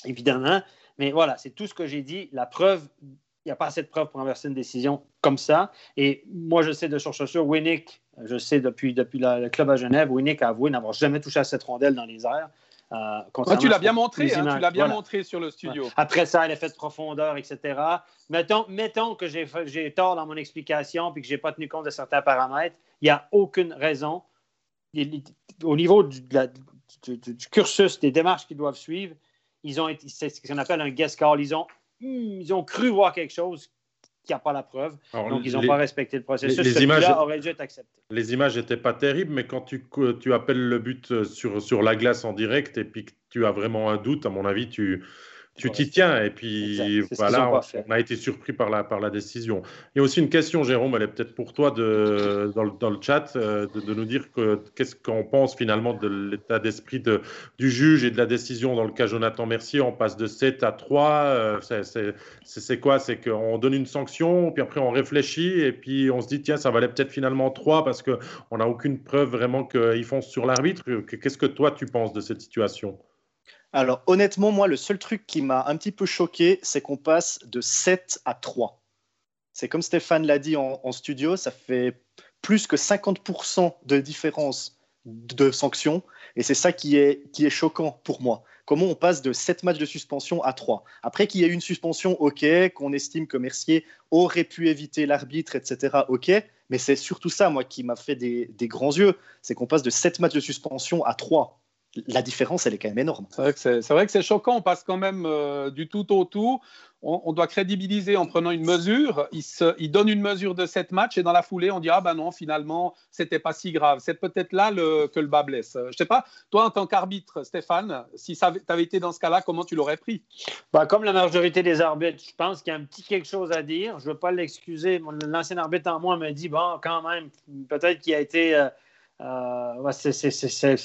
évidemment. Mais voilà, c'est tout ce que j'ai dit. La preuve, il n'y a pas assez de preuves pour renverser une décision comme ça. Et moi, je sais de source sûre, Winnick, je sais depuis, depuis le club à Genève, Winnick a avoué n'avoir jamais touché à cette rondelle dans les airs. Euh, tu l'as bien montré, hein, tu l'as bien montré sur le studio. Après ça, l'effet de profondeur, etc. Mettons, mettons que j'ai tort dans mon explication puis que je n'ai pas tenu compte de certains paramètres. Il n'y a aucune raison. Au niveau du, cursus des démarches qu'ils doivent suivre, ils ont c'est ce qu'on appelle un guest call. Ils ont, hmm, ils ont cru voir quelque chose qui n'a pas la preuve. Donc, ils n'ont pas respecté le processus. Les, images auraient dû être accepté. Les images n'étaient pas terribles, mais quand tu, tu appelles le but euh, sur, sur la glace en direct et puis que tu as vraiment un doute, à mon avis, tu, tu t'y tiens. Et puis voilà, on, a été surpris par la, par la décision. Il y a aussi une question, Jérôme, elle est peut-être pour toi de, dans, le, dans le chat, euh, de, nous dire qu'est-ce qu'on pense finalement de l'état d'esprit de, du juge et de la décision dans le cas Jonathan Mercier. On passe de 7 à 3. Euh, c'est quoi? C'est qu'on donne une sanction, puis après on réfléchit, et puis on se dit, tiens, ça valait peut-être finalement 3 parce qu'on n'a aucune preuve vraiment qu'ils foncent sur l'arbitre. Qu'est-ce que toi tu penses de cette situation? Alors honnêtement, moi, le seul truc qui m'a un petit peu choqué, c'est qu'on passe de 7 à 3. C'est comme Stéphane l'a dit en, studio, ça fait plus que 50% de différence de sanctions. Et c'est ça qui est, qui est choquant pour moi. Comment on passe de 7 matchs de suspension à 3 Après qu'il y ait une suspension, ok, qu'on estime que Mercier aurait pu éviter l'arbitre, etc., ok. Mais c'est surtout ça, moi, qui m'a fait des, des grands yeux. C'est qu'on passe de 7 matchs de suspension à 3 la différence, elle est quand même énorme. C'est vrai que c'est choquant. On passe quand même euh, du tout au tout. On, doit crédibiliser en prenant une mesure. Il, se, il, donne une mesure de sept matchs et dans la foulée, on dit Ah ben non, finalement, c'était pas si grave. C'est peut-être là le, que le bas blesse. Je sais pas, toi, en tant qu'arbitre, Stéphane, si tu avais été dans ce cas-là, comment tu l'aurais pris? Bah, Comme la majorité des arbitres, je pense qu'il y a un petit quelque chose à dire. Je ne veux pas l'excuser. L'ancien arbitre en moi me dit Bon, quand même, peut-être qu'il a été. Euh, euh, c'est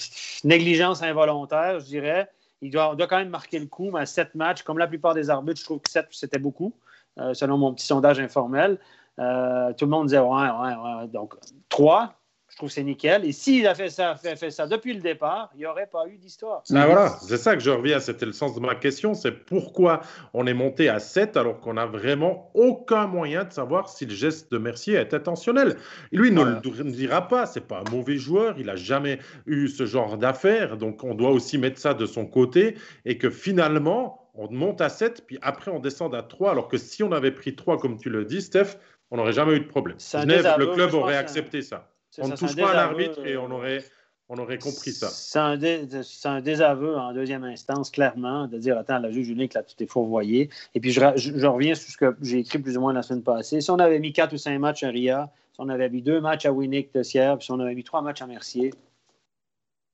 négligence involontaire, je dirais. Il doit, on doit quand même marquer le coup, mais sept matchs, comme la plupart des arbitres, je trouve que sept, c'était beaucoup, euh, selon mon petit sondage informel. Euh, tout le monde disait ouais, ouais, ouais. Donc, trois, je trouve que c'est nickel. Et s'il a fait ça, fait, fait ça depuis le départ, il n'y aurait pas eu d'histoire. Ah, voilà, c'est ça que je reviens. C'était le sens de ma question. C'est pourquoi on est monté à 7 alors qu'on n'a vraiment aucun moyen de savoir si le geste de Mercier est intentionnel. lui, il ne le dira pas. C'est pas un mauvais joueur. Il n'a jamais eu ce genre d'affaires. Donc, on doit aussi mettre ça de son côté et que finalement, on monte à 7, puis après, on descend à 3. Alors que si on avait pris 3, comme tu le dis, Steph, on n'aurait jamais eu de problème. Genève, le club aurait accepté ça. On ne touche pas à l'arbitre et on aurait, on aurait compris ça. C'est un, désaveu en deuxième instance, clairement, de dire Attends, la juge unique, là, tu t'es fourvoyé. Et puis, je, reviens sur ce que j'ai écrit plus ou moins la semaine passée. Si on avait mis quatre ou cinq matchs à RIA, si on avait mis deux matchs à Winnick de Sierre, si on avait mis trois matchs à Mercier,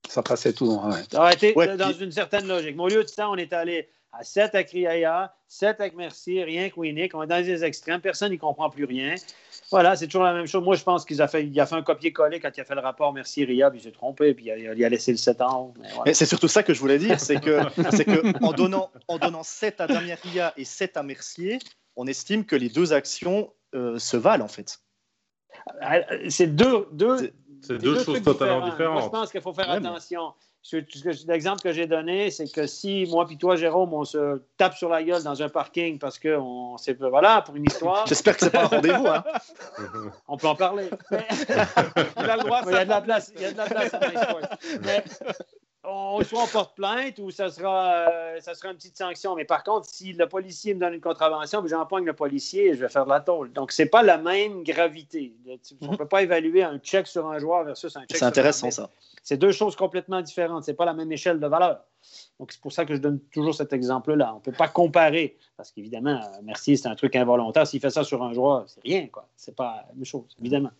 ça passait tout. Ouais. Ça aurait été dans une certaine logique. Mais au lieu de ça, on est allé à 7 avec Riaya, 7 avec Mercier, rien que Winnick. On est dans les extrêmes, personne n'y comprend plus rien. Voilà, c'est toujours la même chose. Moi, je pense qu'il a fait, il a fait un copier-coller quand il a fait le rapport Mercier Ria, puis il s'est trompé, puis il a, laissé le 7 ans. Mais, c'est surtout ça que je voulais dire, c'est que, c'est que en donnant, en donnant 7 à Damien Ria et 7 à Mercier, on estime que les deux actions euh, se valent en fait. C'est deux, deux, deux, deux choses totalement différentes. Moi, je pense qu'il faut faire attention. L'exemple que j'ai donné, c'est que si moi et toi, Jérôme, on se tape sur la gueule dans un parking parce qu'on sait voilà, pour une histoire. J'espère que c'est pas un rendez-vous, hein. on peut en parler. il a le droit. Il y a de la place. Il y a de la place à Mais on, soit on porte plainte ou ça sera, ça sera une petite sanction. Mais par contre, si le policier me donne une contravention, j'empoigne le policier et je vais faire de la tôle. Donc, c'est pas la même gravité. On ne mhm. peut pas évaluer un check sur un joueur versus un check C'est intéressant, ça. C'est deux choses complètement différentes. C'est pas la même échelle de valeur. Donc, c'est pour ça que je donne toujours cet exemple-là. On ne peut pas comparer. Parce qu'évidemment, Mercier, c'est un truc involontaire. S'il fait ça sur un joueur, c'est rien, quoi. C'est pas la même chose, évidemment.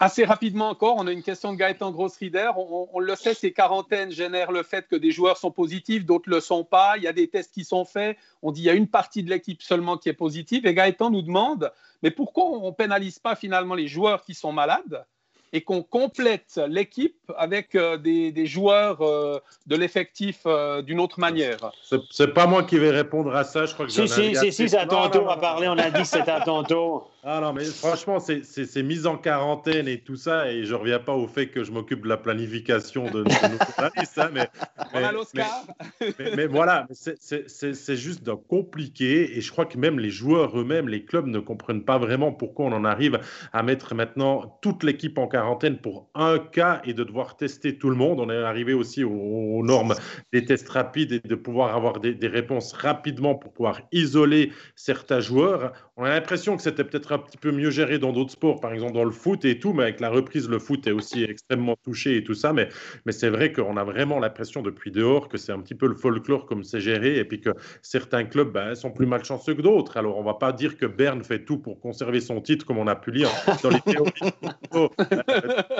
Assez rapidement encore, on a une question de Gaëtan Grossrider. On, on, le sait, ces quarantaines génèrent le fait que des joueurs sont positifs, d'autres ne le sont pas. Il y a des tests qui sont faits. On dit qu'il y a une partie de l'équipe seulement qui est positive. Et Gaëtan nous demande, mais pourquoi on ne pénalise pas finalement les joueurs qui sont malades et qu'on complète l'équipe avec euh, des, joueurs euh, de l'effectif euh, d'une autre manière? C'est pas moi qui vais répondre à ça, je crois que Si, si, si, si c'est à ton tour à parler, on a dit que c'était tour. Ah non, mais franchement, c'est mise en quarantaine et tout ça, et je reviens pas au fait que je m'occupe de la planification de, nos journalistes. Hein, mais, mais, mais, voilà, c'est juste compliqué, et je crois que même les joueurs eux-mêmes, les clubs ne comprennent pas vraiment pourquoi on en arrive à mettre maintenant toute l'équipe en quarantaine pour un cas et de devoir tester tout le monde. On est arrivé aussi aux, normes des tests rapides et de pouvoir avoir des, des réponses rapidement pour pouvoir isoler certains joueurs. On a l'impression que c'était peut-être un petit peu mieux géré dans d'autres sports, par exemple dans le foot et tout, mais avec la reprise, le foot est aussi extrêmement touché et tout ça. Mais, mais c'est vrai qu'on a vraiment l'impression depuis dehors que c'est un petit peu le folklore comme c'est géré et puis que certains clubs ben, sont plus malchanceux que d'autres. Alors on va pas dire que Berne fait tout pour conserver son titre comme on a pu lire dans les théories.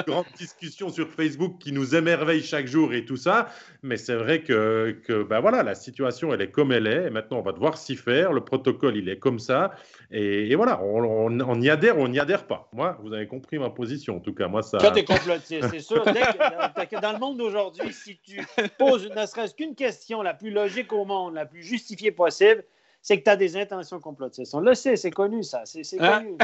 grande discussion sur Facebook qui nous émerveille chaque jour et tout ça. Mais c'est vrai que, que ben voilà, la situation elle est comme elle est maintenant on va devoir s'y faire. Le protocole il est comme ça. Et, voilà, on, y adhère ou on n'y adhère pas. Moi, vous avez compris ma position, en tout cas. Moi, ça. Toi, t'es complotiste, c'est sûr. dans le monde d'aujourd'hui, si tu poses ne serait-ce qu'une question la plus logique au monde, la plus justifiée possible, c'est que tu as des intentions complotistes. On le sait, c'est connu, ça. C'est hein? connu.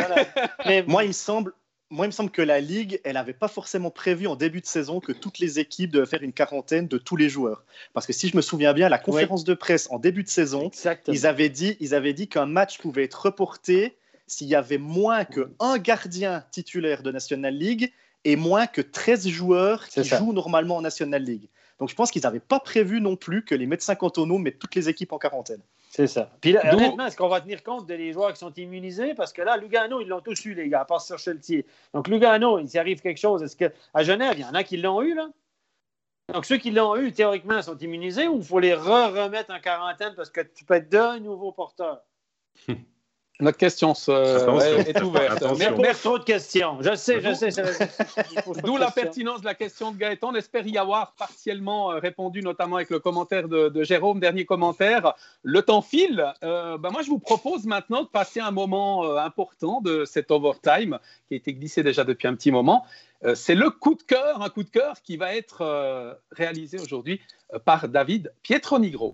Mais... Moi, il me semble, moi, il me semble que la Ligue, elle n'avait pas forcément prévu en début de saison que toutes les équipes devaient faire une quarantaine de tous les joueurs. Parce que si je me souviens bien, la conférence de presse en début de saison, ils avaient dit, ils avaient dit qu'un match pouvait être reporté s'il y avait moins qu'un gardien titulaire de National League et moins que 13 joueurs qui jouent normalement en National League. Donc je pense qu'ils n'avaient pas prévu non plus que les médecins cantonaux mettent toutes les équipes en quarantaine. C'est ça. Puis là, honnêtement, est-ce qu'on va tenir compte des joueurs qui sont immunisés? Parce que là, Lugano, ils l'ont tous eu, les gars, à part sur Cheltier. Donc Lugano, il s'y arrive quelque chose. Est-ce qu'à Genève, il y en a qui l'ont eu, là? Donc ceux qui l'ont eu, théoriquement, sont immunisés ou il faut les re-remettre en quarantaine parce que tu peux être de nouveaux porteurs? Notre question est ouverte. Merci trop de questions. Je sais, je sais. D'où la pertinence de la question de Gaëtan. On espère y avoir partiellement euh, répondu, notamment avec le commentaire de, Jérôme. Dernier commentaire. Le temps file. Euh, ben moi, je vous propose maintenant de passer un moment euh, important de cet overtime qui a été glissé déjà depuis un petit moment. C'est le coup de cœur, un coup de cœur qui va être réalisé aujourd'hui par David Pietronigro.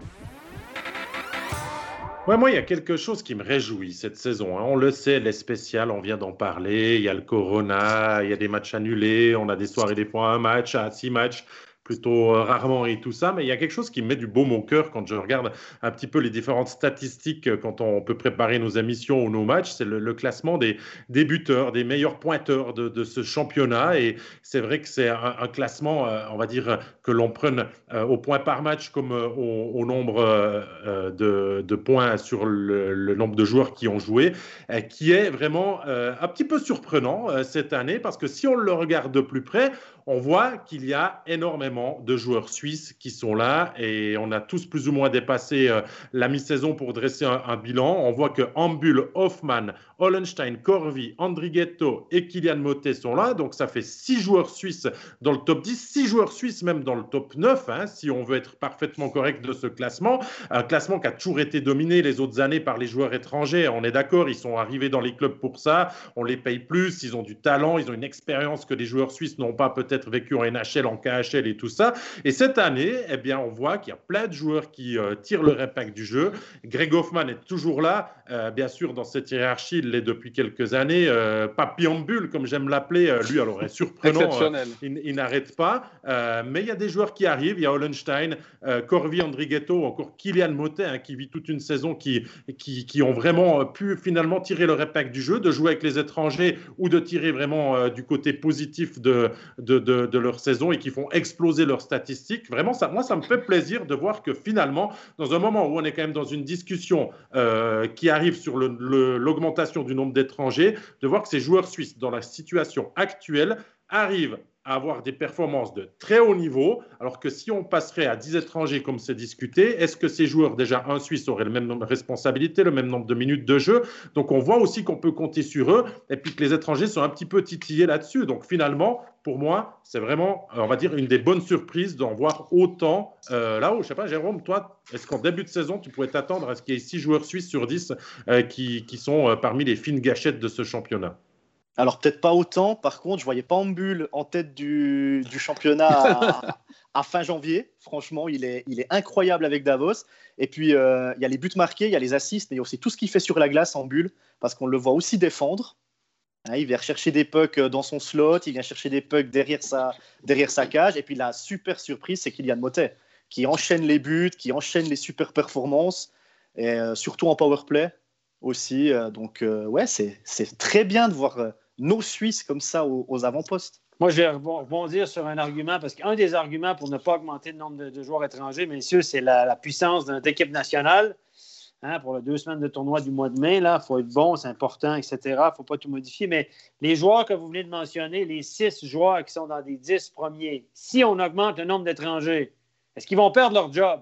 Ouais, moi, il y a quelque chose qui me réjouit cette saison. Hein. On le sait, les spéciales, on vient d'en parler. Il y a le Corona, il y a des matchs annulés. On a des soirées, des fois un match, à six matchs plutôt euh, rarement et tout ça, mais il y a quelque chose qui me met du baume au cœur quand je regarde un petit peu les différentes statistiques euh, quand on peut préparer nos émissions ou nos matchs, c'est le, classement des débuteurs, des meilleurs pointeurs de, ce championnat. Et c'est vrai que c'est un, classement, euh, on va dire, que l'on prenne au point par match comme au, nombre de, points sur le, nombre de joueurs qui ont joué, qui est vraiment un petit peu surprenant cette année, parce que si on le regarde de plus près, on voit qu'il y a énormément de joueurs suisses qui sont là et on a tous plus ou moins dépassé euh, la mi-saison pour dresser un, bilan. On voit que Ambul, Hoffmann, Hollenstein, Corvi, Andrighetto et Kylian Motet sont là. Donc ça fait six joueurs suisses dans le top 10, six joueurs suisses même dans le top 9, hein, si on veut être parfaitement correct de ce classement. Un classement qui a toujours été dominé les autres années par les joueurs étrangers. On est d'accord, ils sont arrivés dans les clubs pour ça. On les paye plus, ils ont du talent, ils ont une expérience que les joueurs suisses n'ont pas peut-être vécu en NHL, en KHL et tout ça. Et cette année, eh bien, on voit qu'il y a plein de joueurs qui euh, tirent leur impact du jeu. Greg Hoffman est toujours là, euh, bien sûr, dans cette hiérarchie, il l'est depuis quelques années. Euh, Papiambule, comme j'aime l'appeler, euh, lui, alors est surprenant. il, n'arrête pas. mais il y a des joueurs qui arrivent. Il y a Hollenstein, Corvi Andrighetto, encore Kylian Motet, hein, qui vit toute une saison, qui, qui, qui, ont vraiment pu finalement tirer leur impact du jeu, de jouer avec les étrangers ou de tirer vraiment du côté positif de, de de, leur saison et qui font exploser leurs statistiques. Vraiment, ça, moi, ça me fait plaisir de voir que finalement, dans un moment où on est quand même dans une discussion euh, qui arrive sur l'augmentation du nombre d'étrangers, de voir que ces joueurs suisses, dans la situation actuelle, arrivent à avoir des performances de très haut niveau, alors que si on passerait à 10 étrangers comme c'est discuté, est-ce que ces joueurs, déjà un Suisse, auraient le même nombre de responsabilités, le même nombre de minutes de jeu? Donc on voit aussi qu'on peut compter sur eux, et puis que les étrangers sont un petit peu titillés là-dessus. Donc finalement, pour moi, c'est vraiment, on va dire, une des bonnes surprises d'en voir autant euh, là-haut. Je sais pas, Jérôme, toi, est-ce qu'en début de saison, tu pourrais t'attendre à ce qu'il y ait 6 joueurs suisses sur 10 euh, qui, sont euh, parmi les fines gâchettes de ce championnat? Alors peut-être pas autant, par contre, je voyais Pambul en tête du, championnat à, fin janvier. Franchement, il est, il est incroyable avec Davos. Et puis, euh, il y a les buts marqués, il y a les assists, mais il y a aussi tout ce qu'il fait sur la glace en bulle, parce qu'on le voit aussi défendre. Hein, il vient chercher des pucks dans son slot, il vient chercher des pucks derrière sa, derrière sa cage. Et puis la super surprise, c'est Kylian Motet, qui enchaîne les buts, qui enchaîne les super performances, et euh, surtout en power play aussi. Euh, donc, ouais, c'est très bien de voir nos Suisses comme ça aux, avant-postes. Moi, je vais rebondir sur un argument, parce qu'un des arguments pour ne pas augmenter le nombre de, joueurs étrangers, messieurs, c'est la, puissance de notre équipe nationale. Hein, pour les deux semaines de tournoi du mois de mai, il faut être bon, c'est important, etc. Il ne faut pas tout modifier. Mais les joueurs que vous venez de mentionner, les six joueurs qui sont dans les dix premiers, si on augmente le nombre d'étrangers, est-ce qu'ils vont perdre leur job?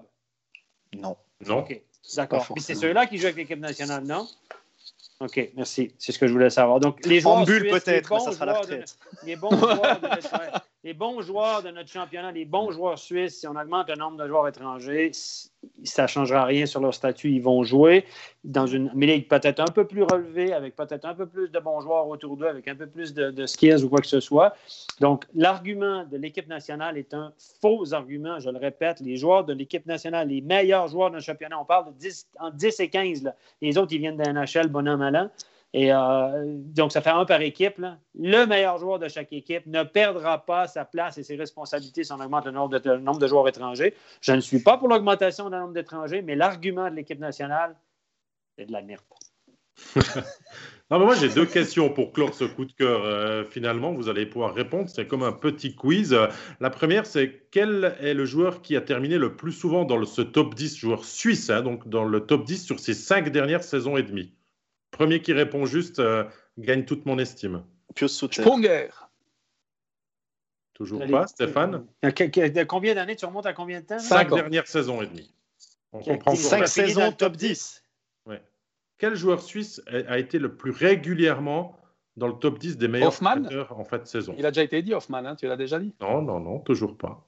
Non. Non. OK. D'accord. Puis c'est ceux-là qui jouent avec l'équipe nationale, non? OK, merci. C'est ce que je voulais savoir. Donc, les joueurs. En bulle, peut-être, ça sera la retraite. les, bons joueurs de notre, les bons joueurs de notre championnat, les bons joueurs suisses, si on augmente le nombre de joueurs étrangers, ça ne changera rien sur leur statut. Ils vont jouer dans une ligue peut-être un peu plus relevée, avec peut-être un peu plus de bons joueurs autour d'eux, avec un peu plus de, skills ou quoi que ce soit. Donc, l'argument de l'équipe nationale est un faux argument. Je le répète, les joueurs de l'équipe nationale, les meilleurs joueurs de notre championnat, on parle de 10, en 10 et 15. Les autres, ils viennent d'un NHL, bonhomme malin. Et euh, donc, ça fait un par équipe. Le meilleur joueur de chaque équipe ne perdra pas sa place et ses responsabilités si on augmente le nombre de, joueurs étrangers. Je ne suis pas pour l'augmentation du nombre d'étrangers, mais l'argument de l'équipe nationale, c'est de la merde. non, mais moi, j'ai deux questions pour clore ce coup de cœur. Euh, finalement, vous allez pouvoir répondre. C'est comme un petit quiz. La première, c'est quel est le joueur qui a terminé le plus souvent dans ce top 10 joueur suisse, hein, donc dans le top 10 sur ces cinq dernières saisons et demie? Premier qui répond juste euh, gagne toute mon estime. Sponger. Toujours pas, Stéphane Combien d'années Tu remontes à combien de temps? Cinq dernières saisons et demie. On comprend Cinq saisons top 10. Ouais. Quel joueur suisse a été le plus régulièrement dans le top 10 des meilleurs en fait saison? Il a déjà été dit, Hoffman, hein, tu l'as déjà dit Non, non, non, toujours pas.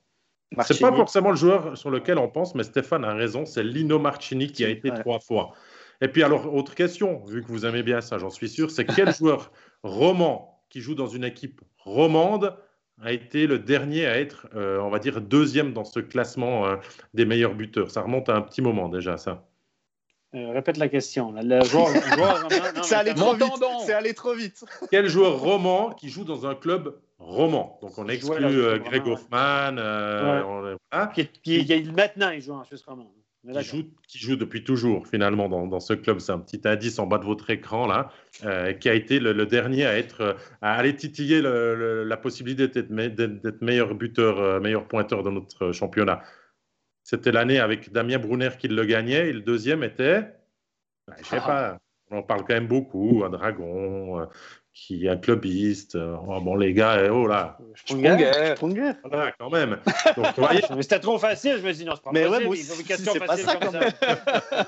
C'est pas forcément le joueur sur lequel on pense, mais Stéphane a raison, c'est Lino Marchini qui a été trois fois. Et puis alors, autre question, vu que vous aimez bien ça, j'en suis sûr, c'est quel joueur roman qui joue dans une équipe romande a été le dernier à être, euh, on va dire, deuxième dans ce classement euh, des meilleurs buteurs? Ça remonte à un petit moment déjà, ça. Euh, répète la question. Le joueur, c'est allé trop vite. C'est allé trop vite. Quel joueur roman qui joue dans un club roman? Donc on exclut Greg Hoffman. qui, maintenant, il joue en Suisse romande qui joue, depuis toujours finalement dans, ce club. C'est un petit indice en bas de votre écran là, euh, qui a été le, dernier à être à aller titiller la possibilité d'être meilleur buteur, euh, meilleur pointeur dans notre championnat. C'était l'année avec Damien Brunner qui le gagnait et le deuxième était, ben, je sais ah. pas, on en parle quand même beaucoup, un dragon, euh, qui est un clubiste. Euh, oh, bon, les gars, eh, oh là. Sprunger. Voilà, quand même. Donc, voyez... C'était trop facile. Je me suis dit, non, c'est pas mais possible. Ouais, c'est question pas ça, quand même.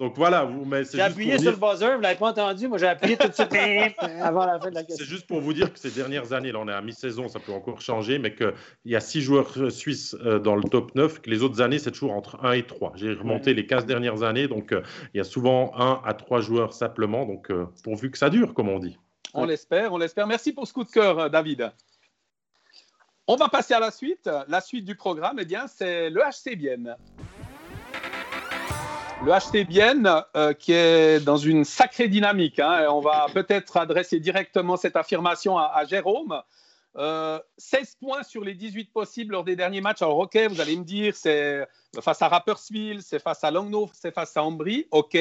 Donc voilà. Vous, j'ai appuyé sur le buzzer, vous ne l'avez pas entendu. Moi, j'ai appuyé tout de suite avant la fin de la question. C'est juste pour vous dire que ces dernières années, là, on est à mi-saison, ça peut encore changer, mais qu'il y a six joueurs euh, suisses euh, dans le top 9, que les autres années, c'est toujours entre 1 et 3. J'ai remonté les 15 dernières années, donc il y a souvent 1 à 3 joueurs simplement. Donc, pourvu que ça dure, comme on dit. On l'espère, on l'espère. Merci pour ce coup de cœur, euh, David. On va passer à la suite. La suite du programme, eh bien, c'est le HC Bienne. Le HC Bienne euh, qui est dans une sacrée dynamique. Hein. On va peut-être adresser directement cette affirmation à, Jérôme. 16 euh, points sur les 18 possibles lors des derniers matchs. Alors, OK, vous allez me dire, c'est face à Rapperswil, c'est face à Langnau, c'est face à Ambry. OK,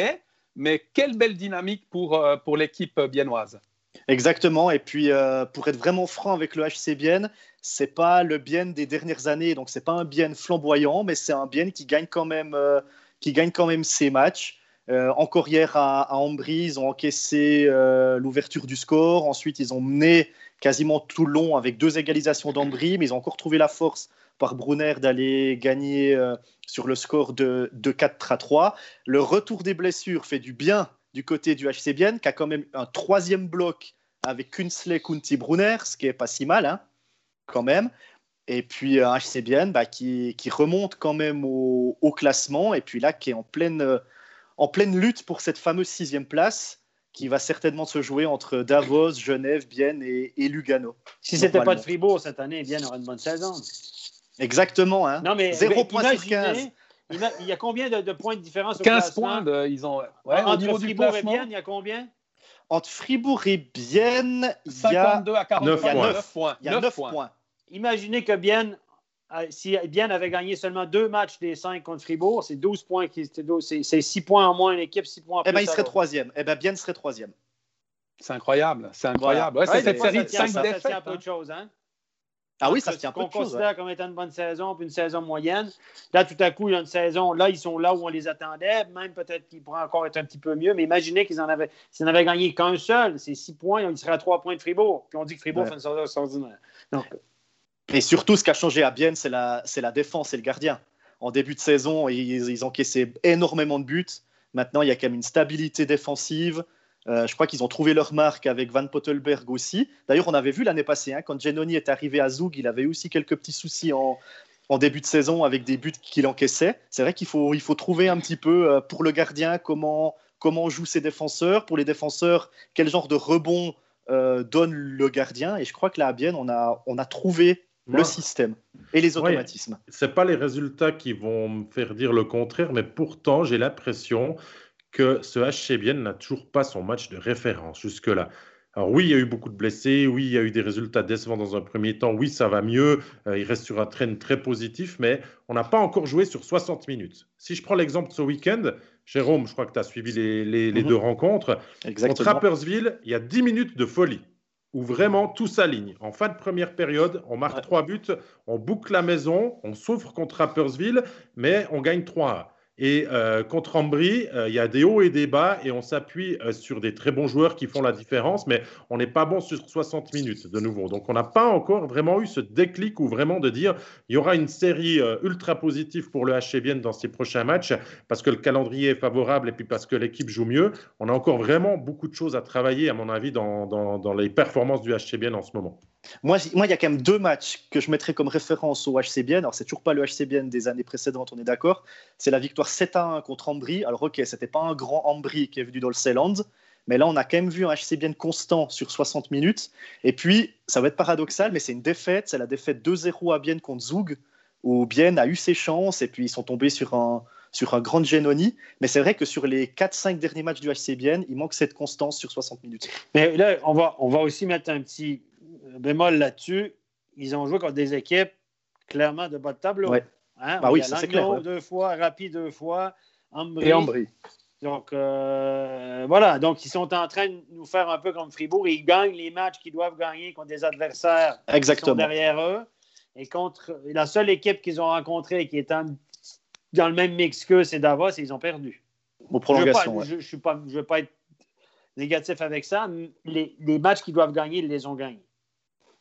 mais quelle belle dynamique pour, pour l'équipe biennoise. Exactement. Et puis, euh, pour être vraiment franc avec le HC Bienne, c'est pas le Bienne des dernières années. Donc, c'est pas un Bienne flamboyant, mais c'est un Bienne qui gagne quand même, euh, qui gagne quand même ses matchs. Euh, encore hier à, à ils ont encaissé l'ouverture du score. Ensuite, ils ont mené quasiment tout le long avec deux égalisations d'Ambry, mais ils ont encore trouvé la force par Brunner d'aller gagner sur le score de, de 4 à 3. Le retour des blessures fait du bien du côté du HC Bienne, qui a quand même un troisième bloc avec Kunsley, Kunti, Brunner, ce qui est pas si mal, hein, quand même. Et puis un HC Bienne bah, qui, qui, remonte quand même au, au, classement, et puis là qui est en pleine, euh, en pleine lutte pour cette fameuse sixième place qui va certainement se jouer entre Davos, Genève, Bienne et, et Lugano. Si c'était pas de Fribourg cette année, Bienne aurait une bonne saison. Exactement. Hein. Non, mais 0 points sur 15. Il y a combien de, de points de différence au 15 points, de, ils ont. Ouais, Entre au niveau Fribourg du et Bienne, il y a combien? Entre Fribourg et Bienne, il y à a 49 il y a 9 points. Il y a 9 points. Imaginez que Bienne, si Bienne avait gagné seulement deux matchs des 5 contre Fribourg, c'est 12 points, c'est 6 points en moins une équipe, 6 points en plus. Eh bien, il serait troisième. Eh bien, Bienne serait troisième. C'est incroyable, c'est incroyable. Voilà. Ouais, ouais, cette série de 5 défaites. C'est un peu de choses, hein? Ah oui, ça se tient qu'on considère comme étant une bonne saison, puis une saison moyenne. Là, tout à coup, il y a une saison, là, ils sont là où on les attendait, même peut-être qu'ils pourraient encore être un petit peu mieux, mais imaginez qu'ils en avaient, s'ils n'en avaient gagné qu'un seul, c'est six points, ils seraient à trois points de Fribourg. Puis on dit que Fribourg ouais. fait une saison extraordinaire. Donc... Et surtout, ce qui a changé à Bienne, c'est la, c'est la défense et le gardien. En début de saison, ils, ils encaissaient énormément de buts. Maintenant, il y a quand même une stabilité défensive. Euh, je crois qu'ils ont trouvé leur marque avec Van Pottelberg aussi. D'ailleurs, on avait vu l'année passée, hein, quand Genoni est arrivé à Zug, il avait aussi quelques petits soucis en, en début de saison avec des buts qu'il encaissait. C'est vrai qu'il faut, il faut trouver un petit peu euh, pour le gardien comment, comment jouent ses défenseurs, pour les défenseurs, quel genre de rebond euh, donne le gardien? Et je crois que là, à Bienne, on a, on a trouvé le système et les automatismes. Ouais, Ce pas les résultats qui vont me faire dire le contraire, mais pourtant, j'ai l'impression que ce HC Bienne n'a toujours pas son match de référence jusque-là. Alors oui, il y a eu beaucoup de blessés, oui, il y a eu des résultats décevants dans un premier temps, oui, ça va mieux, euh, il reste sur un train très positif, mais on n'a pas encore joué sur 60 minutes. Si je prends l'exemple de ce week-end, Jérôme, je crois que tu as suivi les, les, les mm -hmm. deux rencontres. Exactement. Contre Rappersville, il y a 10 minutes de folie où vraiment tout s'aligne. En fin de première période, on marque ouais. 3 buts, on boucle la maison, on souffre contre Rappersville, mais on gagne 3 et euh, contre Ambry, euh, il y a des hauts et des bas et on s'appuie euh, sur des très bons joueurs qui font la différence, mais on n'est pas bon sur 60 minutes de nouveau. Donc on n'a pas encore vraiment eu ce déclic ou vraiment de dire il y aura une série ultra positive pour le HC Vienne dans ces prochains matchs parce que le calendrier est favorable et puis parce que l'équipe joue mieux. On a encore vraiment beaucoup de choses à travailler, à mon avis, dans, dans, dans les performances du HC Vienne en ce moment. Moi, il y a quand même deux matchs que je mettrais comme référence au HC Bienne. Alors, c'est toujours pas le HC Bienne des années précédentes, on est d'accord. C'est la victoire 7 à 1 contre Ambry. Alors, ok, c'était pas un grand Ambry qui est venu dans le Ceyland, mais là, on a quand même vu un HC Bienne constant sur 60 minutes. Et puis, ça va être paradoxal, mais c'est une défaite. C'est la défaite 2-0 à Bienne contre Zug, où Bienne a eu ses chances et puis ils sont tombés sur un, sur un grand Genoni. Mais c'est vrai que sur les 4-5 derniers matchs du HC Bienne, il manque cette constance sur 60 minutes. Mais là, on va, on va aussi mettre un petit bémol là-dessus, ils ont joué contre des équipes clairement de bas de tableau. Ouais. Hein? Bah oui, c'est clair. Ouais. Deux fois, Rapide deux fois, Ambry. Et Ambry. Donc, euh, voilà. Donc, ils sont en train de nous faire un peu comme Fribourg. Ils gagnent les matchs qu'ils doivent gagner contre des adversaires Exactement. qui sont derrière eux. Et contre la seule équipe qu'ils ont rencontrée qui est en, dans le même mix qu'eux, c'est Davos, et ils ont perdu. Aux prolongations. Je ne veux pas être négatif avec ça. Les, les matchs qu'ils doivent gagner, ils les ont gagnés.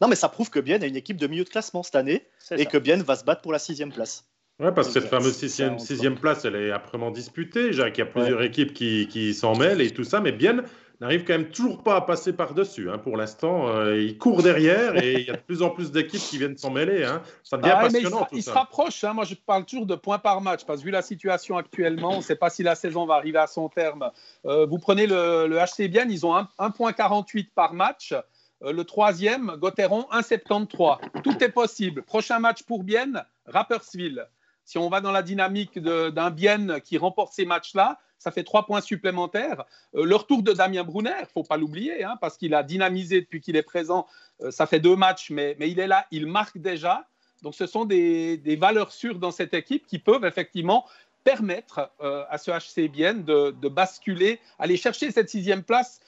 Non, mais ça prouve que Bienne a une équipe de milieu de classement cette année et ça. que Bienne va se battre pour la sixième place. Oui, parce que cette fameuse sixième, sixième place, elle est âprement disputée. Il y a plusieurs ouais. équipes qui, qui s'en mêlent et tout ça, mais Bienne n'arrive quand même toujours pas à passer par-dessus. Hein. Pour l'instant, euh, il court derrière et il y a de plus en plus d'équipes qui viennent s'en mêler. Hein. Ça devient ah, passionnant. il, se, il se rapproche. Hein. Moi, je parle toujours de points par match parce que vu la situation actuellement, on ne sait pas si la saison va arriver à son terme. Euh, vous prenez le, le HC Bienne, ils ont 1,48 par match. Euh, le troisième, Gauthieron, 1,73. Tout est possible. Prochain match pour Bienne, Rappersville. Si on va dans la dynamique d'un Bienne qui remporte ces matchs-là, ça fait trois points supplémentaires. Euh, le retour de Damien Brunner, il ne faut pas l'oublier, hein, parce qu'il a dynamisé depuis qu'il est présent. Euh, ça fait deux matchs, mais, il est là, il marque déjà. Donc ce sont des, valeurs sûres dans cette équipe qui peuvent effectivement permettre à ce HC Bienne de, basculer, aller chercher cette sixième place.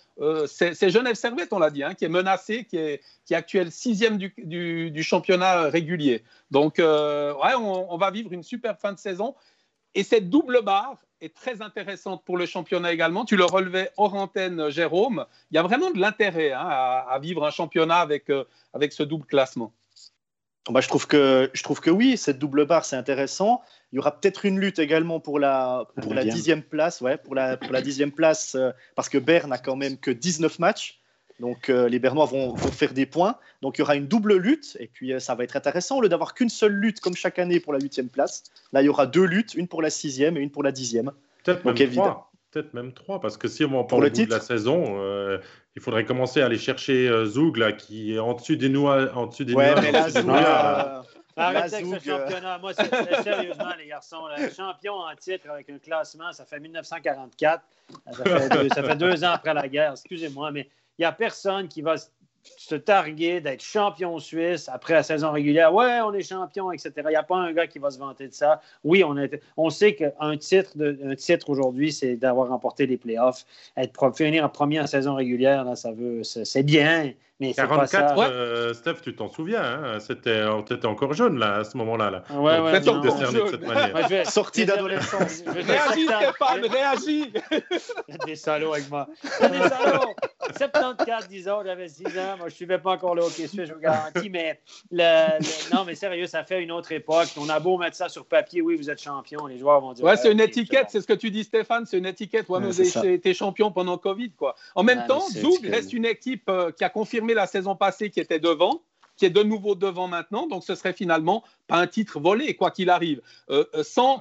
c'est Genève Servette, on l'a dit, hein, qui est menacé, qui est, qui est actuel sixième du, championnat régulier. Donc, ouais, on, va vivre une super fin de saison. Et cette double barre, est très intéressante pour le championnat également. Tu le relevais hors antenne, Jérôme. Il y a vraiment de l'intérêt hein, à, vivre un championnat avec, euh, avec ce double classement. Bah, je, trouve que, je trouve que oui, cette double barre, c'est intéressant. Il y aura peut-être une lutte également pour la, pour la dixième place, ouais, pour la, pour la dixième place, euh, parce que Berne n'a quand même que 19 matchs. Donc euh, les Bernois vont, faire des points. Donc il y aura une double lutte et puis euh, ça va être intéressant. Au lieu d'avoir qu'une seule lutte comme chaque année pour la huitième place, là il y aura deux luttes, une pour la sixième et une pour la dixième. Peut-être même trois. Peut-être même trois, parce que si on va en parler de la saison, euh, il faudrait commencer à aller chercher Zoug là, qui est en dessus des noix. En dessus des ouais, mais là, Zoug, Arrêtez avec ce championnat. Moi, c'est sérieusement, les garçons. Le champion en titre avec un classement, ça fait 1944. Ça fait, ça fait deux ans après la guerre. Excusez-moi, mais il n'y a personne qui va se targuer d'être champion suisse après la saison régulière. Ouais, on est champion, etc. Il n'y a pas un gars qui va se vanter de ça. Oui, on, est, on sait qu'un titre, titre aujourd'hui, c'est d'avoir remporté les playoffs. Être, finir en premier en saison régulière, là, ça veut, c'est bien. Mais 44, pas euh, Steph, tu t'en souviens, hein? c'était, étais encore jeune là, à ce moment-là. Là. Ouais, ouais, non, de cette manière. Sorti d'adolescence. réagis, Stéphane, réagis. des salauds avec moi. Des salauds. 74, disons, j'avais 6 ans. Moi, je ne suivais pas encore le hockey suisse, je vous garantis. Mais le, non, mais sérieux, ça fait une autre époque. On a beau mettre ça sur papier, oui, vous êtes champion. Les joueurs vont dire. Ouais, c'est une étiquette, c'est ce que tu dis, Stéphane. C'est une étiquette. Ouais, vous avez été champion pendant Covid, quoi. En même temps, Zoug reste une équipe euh, qui a confirmé la saison passée qui était devant, qui est de nouveau devant maintenant. Donc ce serait finalement pas un titre volé, quoi qu'il arrive. Euh, euh, sans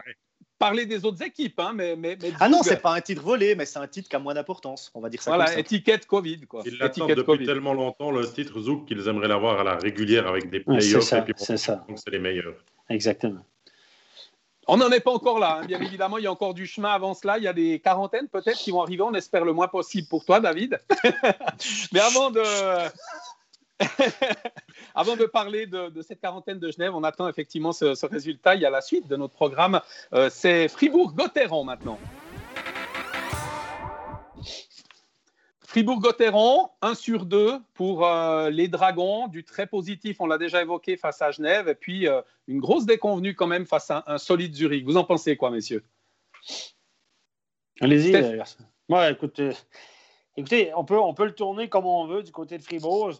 parler des autres équipes. Hein, mais, mais, ah non, c'est pas un titre volé, mais c'est un titre qui a moins d'importance. On va dire ça. Voilà, étiquette Covid. Quoi. Ils l'attendent depuis tellement longtemps, le titre Zouk, qu'ils aimeraient l'avoir à la régulière avec des playoffs. c'est ça. Donc c'est les meilleurs. Exactement. On n'en est pas encore là, hein. bien évidemment, il y a encore du chemin avant cela. Il y a des quarantaines peut-être qui vont arriver, on espère le moins possible pour toi, David. Mais avant de, Avant de parler de, cette quarantaine de Genève, on attend effectivement ce, résultat. Il y a la suite de notre programme. Euh, c'est Fribourg-Gotteron maintenant. Fribourg-Gotteron, 1 sur 2 pour euh, les Dragons, du très positif, on l'a déjà évoqué, face à Genève, et puis euh, une grosse déconvenue quand même face à un solide Zurich. Vous en pensez quoi, messieurs? Allez-y, Moi, écoute, Écoutez, on peut, on peut le tourner comme on veut du côté de Fribourg.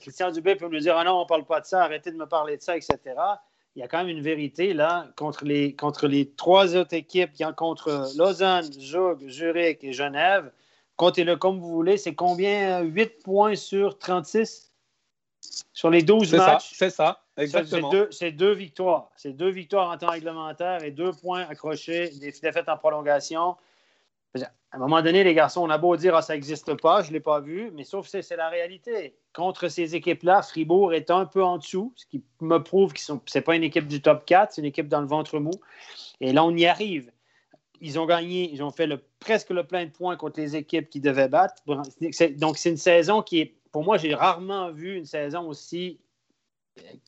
Christian Dubé peut me dire Ah non, on ne parle pas de ça, arrêtez de me parler de ça, etc. Il y a quand même une vérité là contre les, contre les trois autres équipes, contre Lausanne, Zug, Zurich et Genève. Comptez-le comme vous voulez. C'est combien? 8 points sur 36 sur les 12 matchs? C'est ça, exactement. C'est deux, deux, victoires. C'est deux victoires en temps réglementaire et deux points accrochés, des défaites en prolongation. À un moment donné, les garçons, on a beau dire ah, ça n'existe pas, je ne l'ai pas vu, mais sauf que c'est la réalité. Contre ces équipes-là, Fribourg est un peu en dessous, ce qui me prouve que ce n'est pas une équipe du top 4, c'est une équipe dans le ventre mou. Et là, on y arrive. Ils ont gagné, ils ont fait presque le plein de points contre les équipes qui devaient battre. Donc, c'est une saison qui est, pour moi, j'ai rarement vu une saison aussi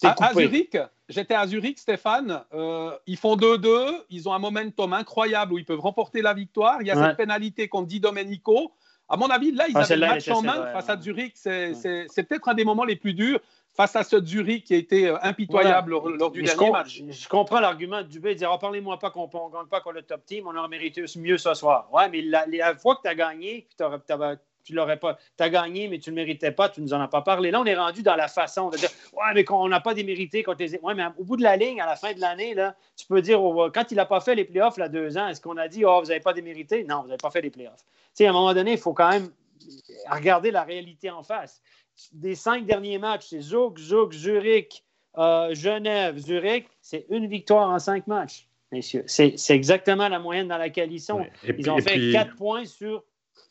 à, Zurich, j'étais à Zurich, Stéphane. Euh, ils font 2-2. Ils ont un momentum incroyable où ils peuvent remporter la victoire. Il y a cette pénalité contre Di Domenico. À mon avis, là, ils ah, avaient le match en main face à Zurich. C'est peut-être un des moments les plus durs face à ce Zurich qui a été euh, impitoyable lors, du dernier match. Je comprends l'argument de Dubé de dire oh, Parlez-moi pas qu'on ne gagne pas contre le top team, on aurait mérité mieux ce soir. Ouais, mais la, fois que tu as gagné, tu tu l'aurais pas. Tu as gagné, mais tu ne le méritais pas, tu ne nous en as pas parlé. Là, on est rendu dans la façon de dire Ouais, mais on n'a pas démérité contre les. Ouais, mais au bout de la ligne, à la fin de l'année, là, tu peux dire quand il n'a pas fait les playoffs, là, deux ans, est-ce qu'on a dit Oh, vous n'avez pas démérité? Non, vous n'avez pas fait les playoffs. Tu sais, à un moment donné, il faut quand même regarder la réalité en face. Des cinq derniers matchs, c'est Zug, Zug, Zurich, euh, Genève, Zurich, c'est une victoire en cinq matchs, messieurs. C'est exactement la moyenne dans laquelle ils sont. Ils ont fait quatre points sur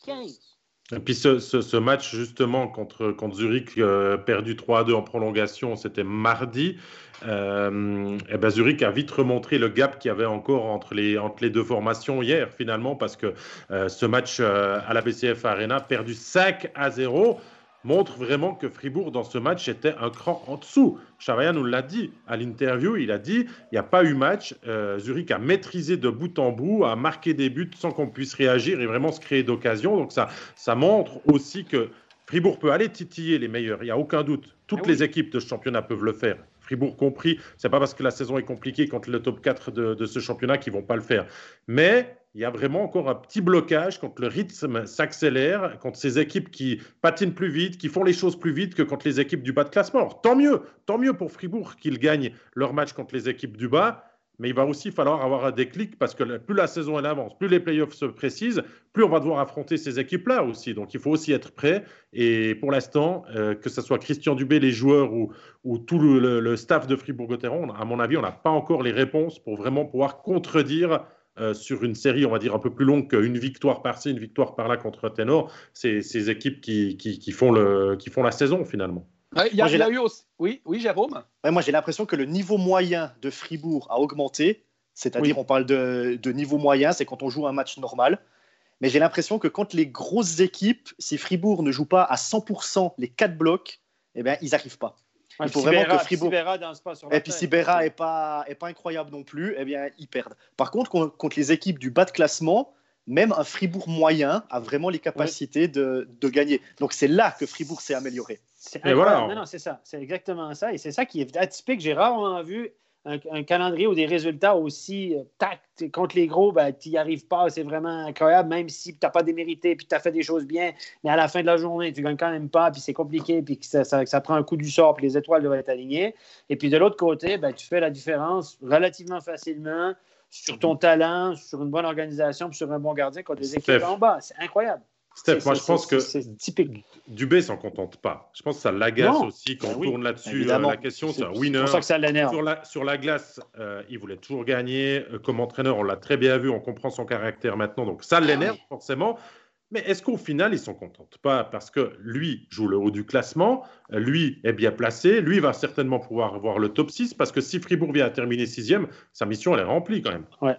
15. Et puis ce, match justement contre, Zurich, euh, perdu 3-2 en prolongation, c'était mardi. Euh, et ben Zurich a vite remontré le gap qu'il y avait encore entre les, entre les deux formations hier finalement parce que euh, ce match à la BCF Arena perdu 5 à 0. Montre vraiment que Fribourg, dans ce match, était un cran en dessous. Chavaria nous l'a dit à l'interview, il a dit il n'y a pas eu match. Euh, Zurich a maîtrisé de bout en bout, a marqué des buts sans qu'on puisse réagir et vraiment se créer d'occasion. Donc ça, ça montre aussi que Fribourg peut aller titiller les meilleurs, il n'y a aucun doute. Toutes ah les équipes de championnat peuvent le faire. Fribourg compris, c'est pas parce que la saison est compliquée contre le top 4 de, de ce championnat qu'ils vont pas le faire. Mais il y a vraiment encore un petit blocage quand le rythme s'accélère, quand ces équipes qui patinent plus vite, qui font les choses plus vite que contre les équipes du bas de classement. tant mieux, tant mieux pour Fribourg qu'ils gagnent leur match contre les équipes du bas, mais il va aussi falloir avoir un déclic parce que plus la saison avance, plus les playoffs se précisent, plus on va devoir affronter ces équipes-là aussi. Donc il faut aussi être prêt. Et pour l'instant, euh, que ce soit Christian Dubé, les joueurs ou, tout le, staff de Fribourg-Gotteron, à mon avis, on n'a pas encore les réponses pour vraiment pouvoir contredire euh, sur une série, on va dire, un peu plus longue qu'une victoire par-ci, une victoire par-là contre Ténor, c'est ces équipes qui, qui, font le, qui font la saison finalement. il y a, eu aussi... Oui, oui, Jérôme Moi, j'ai l'impression que le niveau moyen de Fribourg a augmenté. C'est-à-dire, on parle de, de, niveau moyen, c'est quand on joue un match normal. Mais j'ai l'impression que quand les grosses équipes, si Fribourg ne joue pas à 100% les quatre blocs, eh bien, ils n'arrivent pas. Il faut vraiment que Fribourg. et puis si Berra n'est pas, est pas incroyable non plus, eh bien, ils perdent. Par contre, contre les équipes du bas de classement, même un Fribourg moyen a vraiment les capacités de, de, gagner. Donc c'est là que Fribourg s'est amélioré. C'est voilà. Non, non, c'est ça. C'est exactement ça. Et c'est ça qui est atypique. J'ai rarement vu un, calendrier ou des résultats aussi euh, tact contre les gros, ben, tu n'y arrives pas. C'est vraiment incroyable, même si tu n'as pas démérité puis tu as fait des choses bien. Mais à la fin de la journée, tu ne gagnes quand même pas, puis c'est compliqué, puis que ça, ça, prend un coup du sort, puis les étoiles doivent être alignées. Et puis de l'autre côté, ben, tu fais la différence relativement facilement sur ton talent, sur une bonne organisation, puis sur un bon gardien contre les équipes en bas. C'est incroyable. Steph, moi je pense que Dubé s'en contente pas. Je pense que ça l'agace aussi quand ben on tourne là-dessus. Euh, la question, c'est un winner. C'est pour ça que ça l'énerve. Sur la, sur la glace, euh, il voulait toujours gagner. Euh, comme entraîneur, on l'a très bien vu, on comprend son caractère maintenant. Donc ça ah l'énerve forcément. Mais est-ce qu'au final, il s'en contente pas? Parce que lui joue le haut du classement, lui est bien placé, lui va certainement pouvoir avoir le top 6, parce que si Fribourg vient à terminer sixième, sa mission, elle est remplie quand même. Ouais.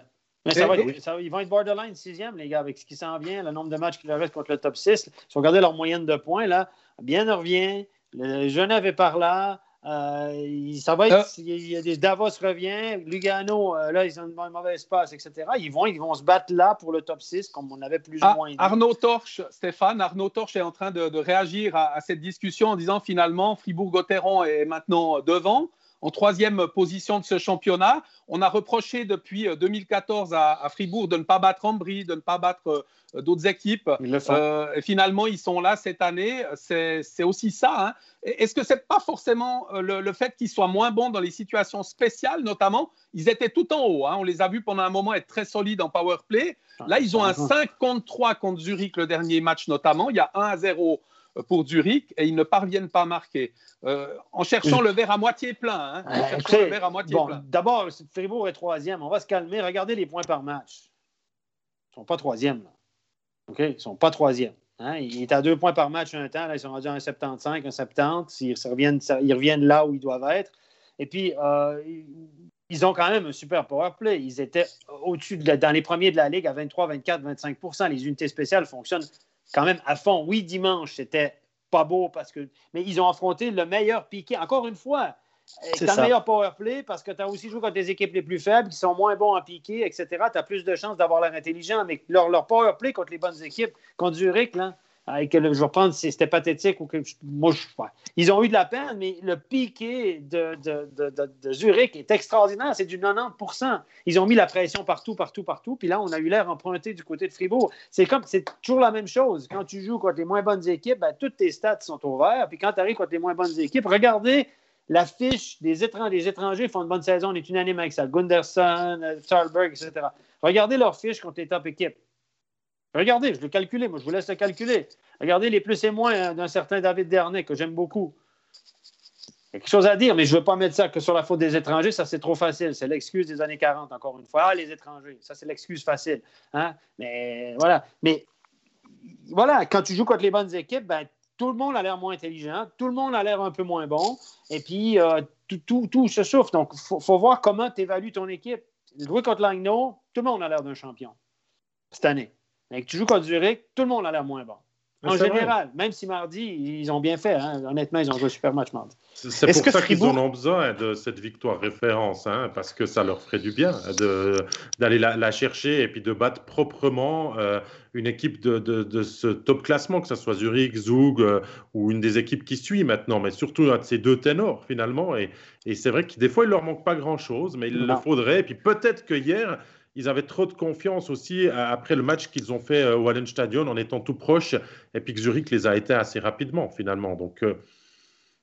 Mais ça va, ils vont être borderline sixième, les gars, avec ce qui s'en vient, le nombre de matchs qu'il leur reste contre le top 6. Si vous regardez leur moyenne de points, là, bien revient. Le Genève est par là. Euh, ça va être, euh. il y a des Davos revient, Lugano, euh, là, ils ont un mauvais espace, etc. Ils vont, ils vont se battre là pour le top 6, comme on avait plus ou ah, moins dit. Arnaud Torche, Stéphane, Arnaud Torche est en train de, réagir à, cette discussion en disant finalement, Fribourg-Gotteron est maintenant devant en troisième position de ce championnat. On a reproché depuis 2014 euh, à, Fribourg de ne pas battre Ambry, de ne pas battre euh, d'autres équipes. Euh, et finalement, ils sont là cette année. C'est aussi ça. Hein. Est-ce que ce n'est pas forcément le, fait qu'ils soient moins bons dans les situations spéciales, notamment Ils étaient tout en haut. Hein. On les a vus pendant un moment être très solides en power play. Là, ils ont un 5 contre 3 contre Zurich le dernier match, notamment. Il y a 1 à 0 pour Zurich et ils ne parviennent pas à marquer. Euh, en cherchant le verre à moitié plein. Hein, D'abord, Fribourg est troisième. On va se calmer. Regardez les points par match. Ils ne sont pas troisième. OK? Ils ne sont pas troisième. Hein? Il est à deux points par match un temps. Là, ils sont rendus à un 75, un 70. Ils reviennent, ils reviennent là où ils doivent être. Et puis, euh, ils ont quand même un super power play. Ils étaient au-dessus, de dans les premiers de la Ligue à 23, 24, 25% Les unités spéciales fonctionnent quand même à fond. Oui, dimanche, c'était pas beau parce que. Mais ils ont affronté le meilleur piqué. Encore une fois, tu as le meilleur power play parce que tu as aussi joué contre des équipes les plus faibles qui sont moins bons en piqué, etc. Tu as plus de chances d'avoir l'air intelligent. Mais leur, leur power play contre les bonnes équipes, contre Zurich, là, je vais reprendre si c'était pathétique ou que moi je Ils ont eu de la peine, mais le piqué de, Zurich est extraordinaire. C'est du 90% Ils ont mis la pression partout, partout, partout. Puis là, on a eu l'air emprunté du côté de Fribourg. C'est comme c'est toujours la même chose. Quand tu joues contre les moins bonnes équipes, ben, toutes tes stats sont ouvertes. Puis quand tu arrives contre les moins bonnes équipes, regardez la fiche des étrangers. Les font une bonne saison. On est unanime avec ça. Gunderson, Thalberg, etc. Regardez leur fiche contre les top équipes. Regardez, je l'ai calculé, moi je vous laisse le calculer. Regardez les plus et moins d'un certain David Dernay que j'aime beaucoup. Il y a quelque chose à dire, mais je ne veux pas mettre ça que sur la faute des étrangers, ça c'est trop facile. C'est l'excuse des années 40, encore une fois. Ah, les étrangers, ça c'est l'excuse facile. Hein? Mais voilà. Mais voilà, quand tu joues contre les bonnes équipes, ben, tout le monde a l'air moins intelligent, tout le monde a l'air un peu moins bon, et puis euh, tout, tout, se souffle. Donc, il faut, voir comment tu évalues ton équipe. Jouer contre Langnau, tout le monde a l'air d'un champion cette année. Mais que tu joues contre Zurich, tout le monde a l'air moins bon. En général, même si mardi, ils ont bien fait. Hein. Honnêtement, ils ont joué un super match mardi. C'est pour ça qu'ils en ont besoin de cette victoire référence, hein, parce que ça leur ferait du bien d'aller la, la, chercher et puis de battre proprement euh, une équipe de, de, ce top classement, que ce soit Zurich, Zug euh, ou une des équipes qui suit maintenant, mais surtout ces deux ténors finalement. Et, et c'est vrai que des fois, il leur manque pas grand-chose, mais il le faudrait. Et puis peut-être que hier, ils avaient trop de confiance aussi euh, après le match qu'ils ont fait euh, au Stadion en étant tout proche, et puis que Zurich les a été assez rapidement finalement. Donc euh,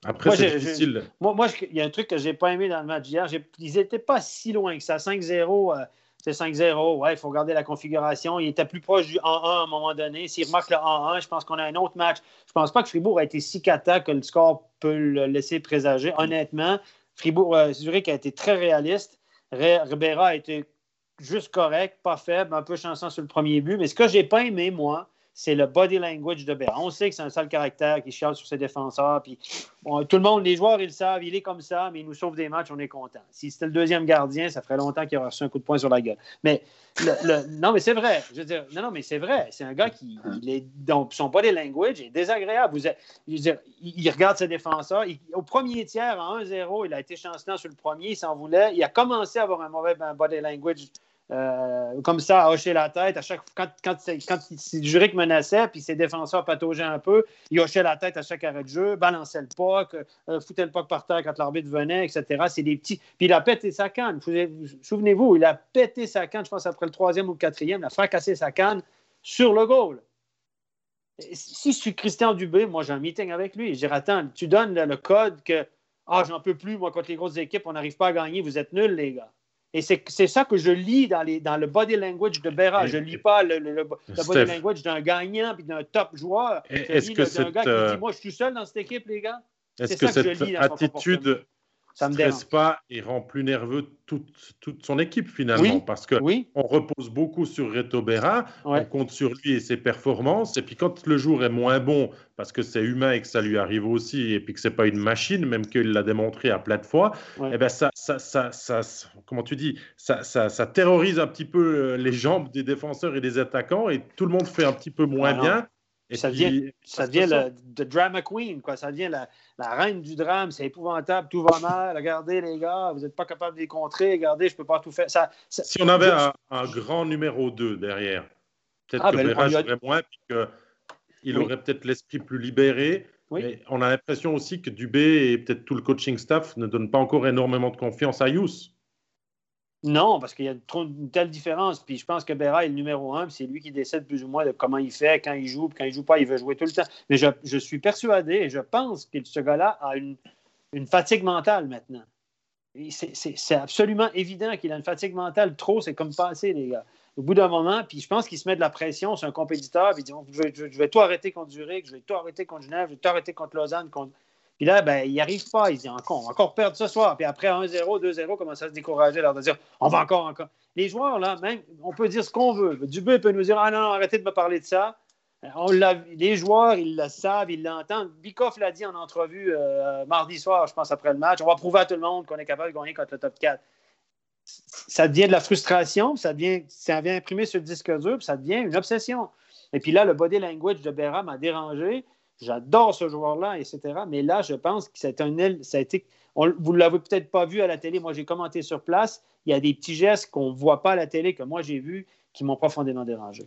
après, c'est difficile. moi, il y a un truc que j'ai pas aimé dans le match hier. Ils n'étaient pas si loin que ça. 5-0, c'est 5-0. Ouais, il faut regarder la configuration. Il était plus proche du 1-1 à un moment donné. S'il remarque le 1-1, je pense qu'on a un autre match. Je pense pas que Fribourg a été si cata que le score peut le laisser présager. Honnêtement, Fribourg, Zurich a été très réaliste. Ribera a été juste correct, pas faible, un peu chanceux sur le premier but. Mais ce que j'ai pas aimé, moi, c'est le body language de Béra. On sait que c'est un sale caractère qui chiale sur ses défenseurs. Puis, tout le monde, les joueurs, ils le savent, il est comme ça, mais il nous sauve des matchs, on est content. Si c'était le deuxième gardien, ça ferait longtemps qu'il aurait reçu un coup de poing sur la gueule. Mais non, mais c'est vrai. Je veux dire, non, non, mais c'est vrai. C'est un gars qui, il est, donc, son body language est désagréable. Vous il, regarde ses défenseurs. au premier tiers, à 1-0, il a été chancelant sur le premier, il s'en voulait. Il a commencé à avoir un mauvais body language euh, comme ça, à hocher la tête. À chaque, quand, quand, quand Juric menaçait, puis ses défenseurs pataugeaient un peu, il hochait la tête à chaque arrêt de jeu, balançait le puck, euh, foutait le puck par terre quand l'arbitre venait, etc. C'est des petits. Puis il a pété sa canne. Souvenez-vous, il a pété sa canne, je pense, après le troisième ou le quatrième, il a fracassé sa canne sur le goal. Si je suis Christian Dubé, moi j'ai un meeting avec lui. Dirais Attends, tu donnes le, code que Ah, j'en peux plus, moi, contre les grosses équipes, on n'arrive pas à gagner, vous êtes nuls, les gars. Et c'est ça que je lis dans, les, dans le body language de Berra. Je ne lis pas le, le, body language d'un gagnant puis d'un top joueur. Est-ce que d'un gars qui dit euh, Moi, je suis seul dans cette équipe, les gars? Est-ce que, cette attitude ça me stresse pas et rend plus nerveux toute, toute son équipe finalement parce que on repose beaucoup sur Reto Berra, on compte sur lui et ses performances et puis quand le jour est moins bon parce que c'est humain et que ça lui arrive aussi et puis que c'est pas une machine même qu'il l'a démontré à plein de fois, eh ben ça, ça, ça, ça, comment tu dis ça, ça, ça, terrorise un petit peu euh, les jambes des défenseurs et des attaquants et tout le monde fait un petit peu moins bien et ça devient, ça devient le, drama queen, quoi. Ça devient la, la reine du drame. C'est épouvantable, tout va mal. Regardez, les gars, vous n'êtes pas capable de les contrer. Regardez, je ne peux pas tout faire. Ça, si on avait un, grand numéro 2 derrière, peut-être ah, que ben, jouerait moins, puis qu'il aurait peut-être l'esprit plus libéré. Mais on a l'impression aussi que Dubé et peut-être tout le coaching staff ne donnent pas encore énormément de confiance à Yous. Non, parce qu'il y a une telle différence. Puis je pense que Berra est le numéro un, puis c'est lui qui décide plus ou moins de comment il fait, quand il joue, quand il joue pas, il veut jouer tout le temps. Mais je, suis persuadé et je pense que ce gars-là a une, fatigue mentale maintenant. C'est absolument évident qu'il a une fatigue mentale. Trop, c'est comme passer, les gars. Au bout d'un moment, puis je pense qu'il se met de la pression sur un compétiteur, puis il dit je vais, tout arrêter contre Zurich, je vais tout arrêter contre Genève, je vais tout arrêter contre Lausanne. Puis là, ben, il n'y arrive pas. Il dit encore, on va encore perdre ce soir. Puis après 1-0, 2-0, commence à se décourager, alors de dire on va encore, encore. Les joueurs, là, même, on peut dire ce qu'on veut. Dubé peut nous dire ah non, arrêtez de me parler de ça. On les joueurs, ils le savent, ils l'entendent. Bikoff l'a dit en entrevue euh, mardi soir, je pense, après le match. On va prouver à tout le monde qu'on est capable de gagner contre le top 4. Ça devient de la frustration, ça, devient, ça vient imprimer sur le disque dur, puis ça devient une obsession. Et puis là, le body language de Béra m'a dérangé. J'adore ce joueur-là, etc. Mais là, je pense que. Ça a été, vous ne l'avez peut-être pas vu à la télé. Moi, j'ai commenté sur place. Il y a des petits gestes qu'on ne voit pas à la télé, que moi, j'ai vus, qui m'ont profondément dérangé.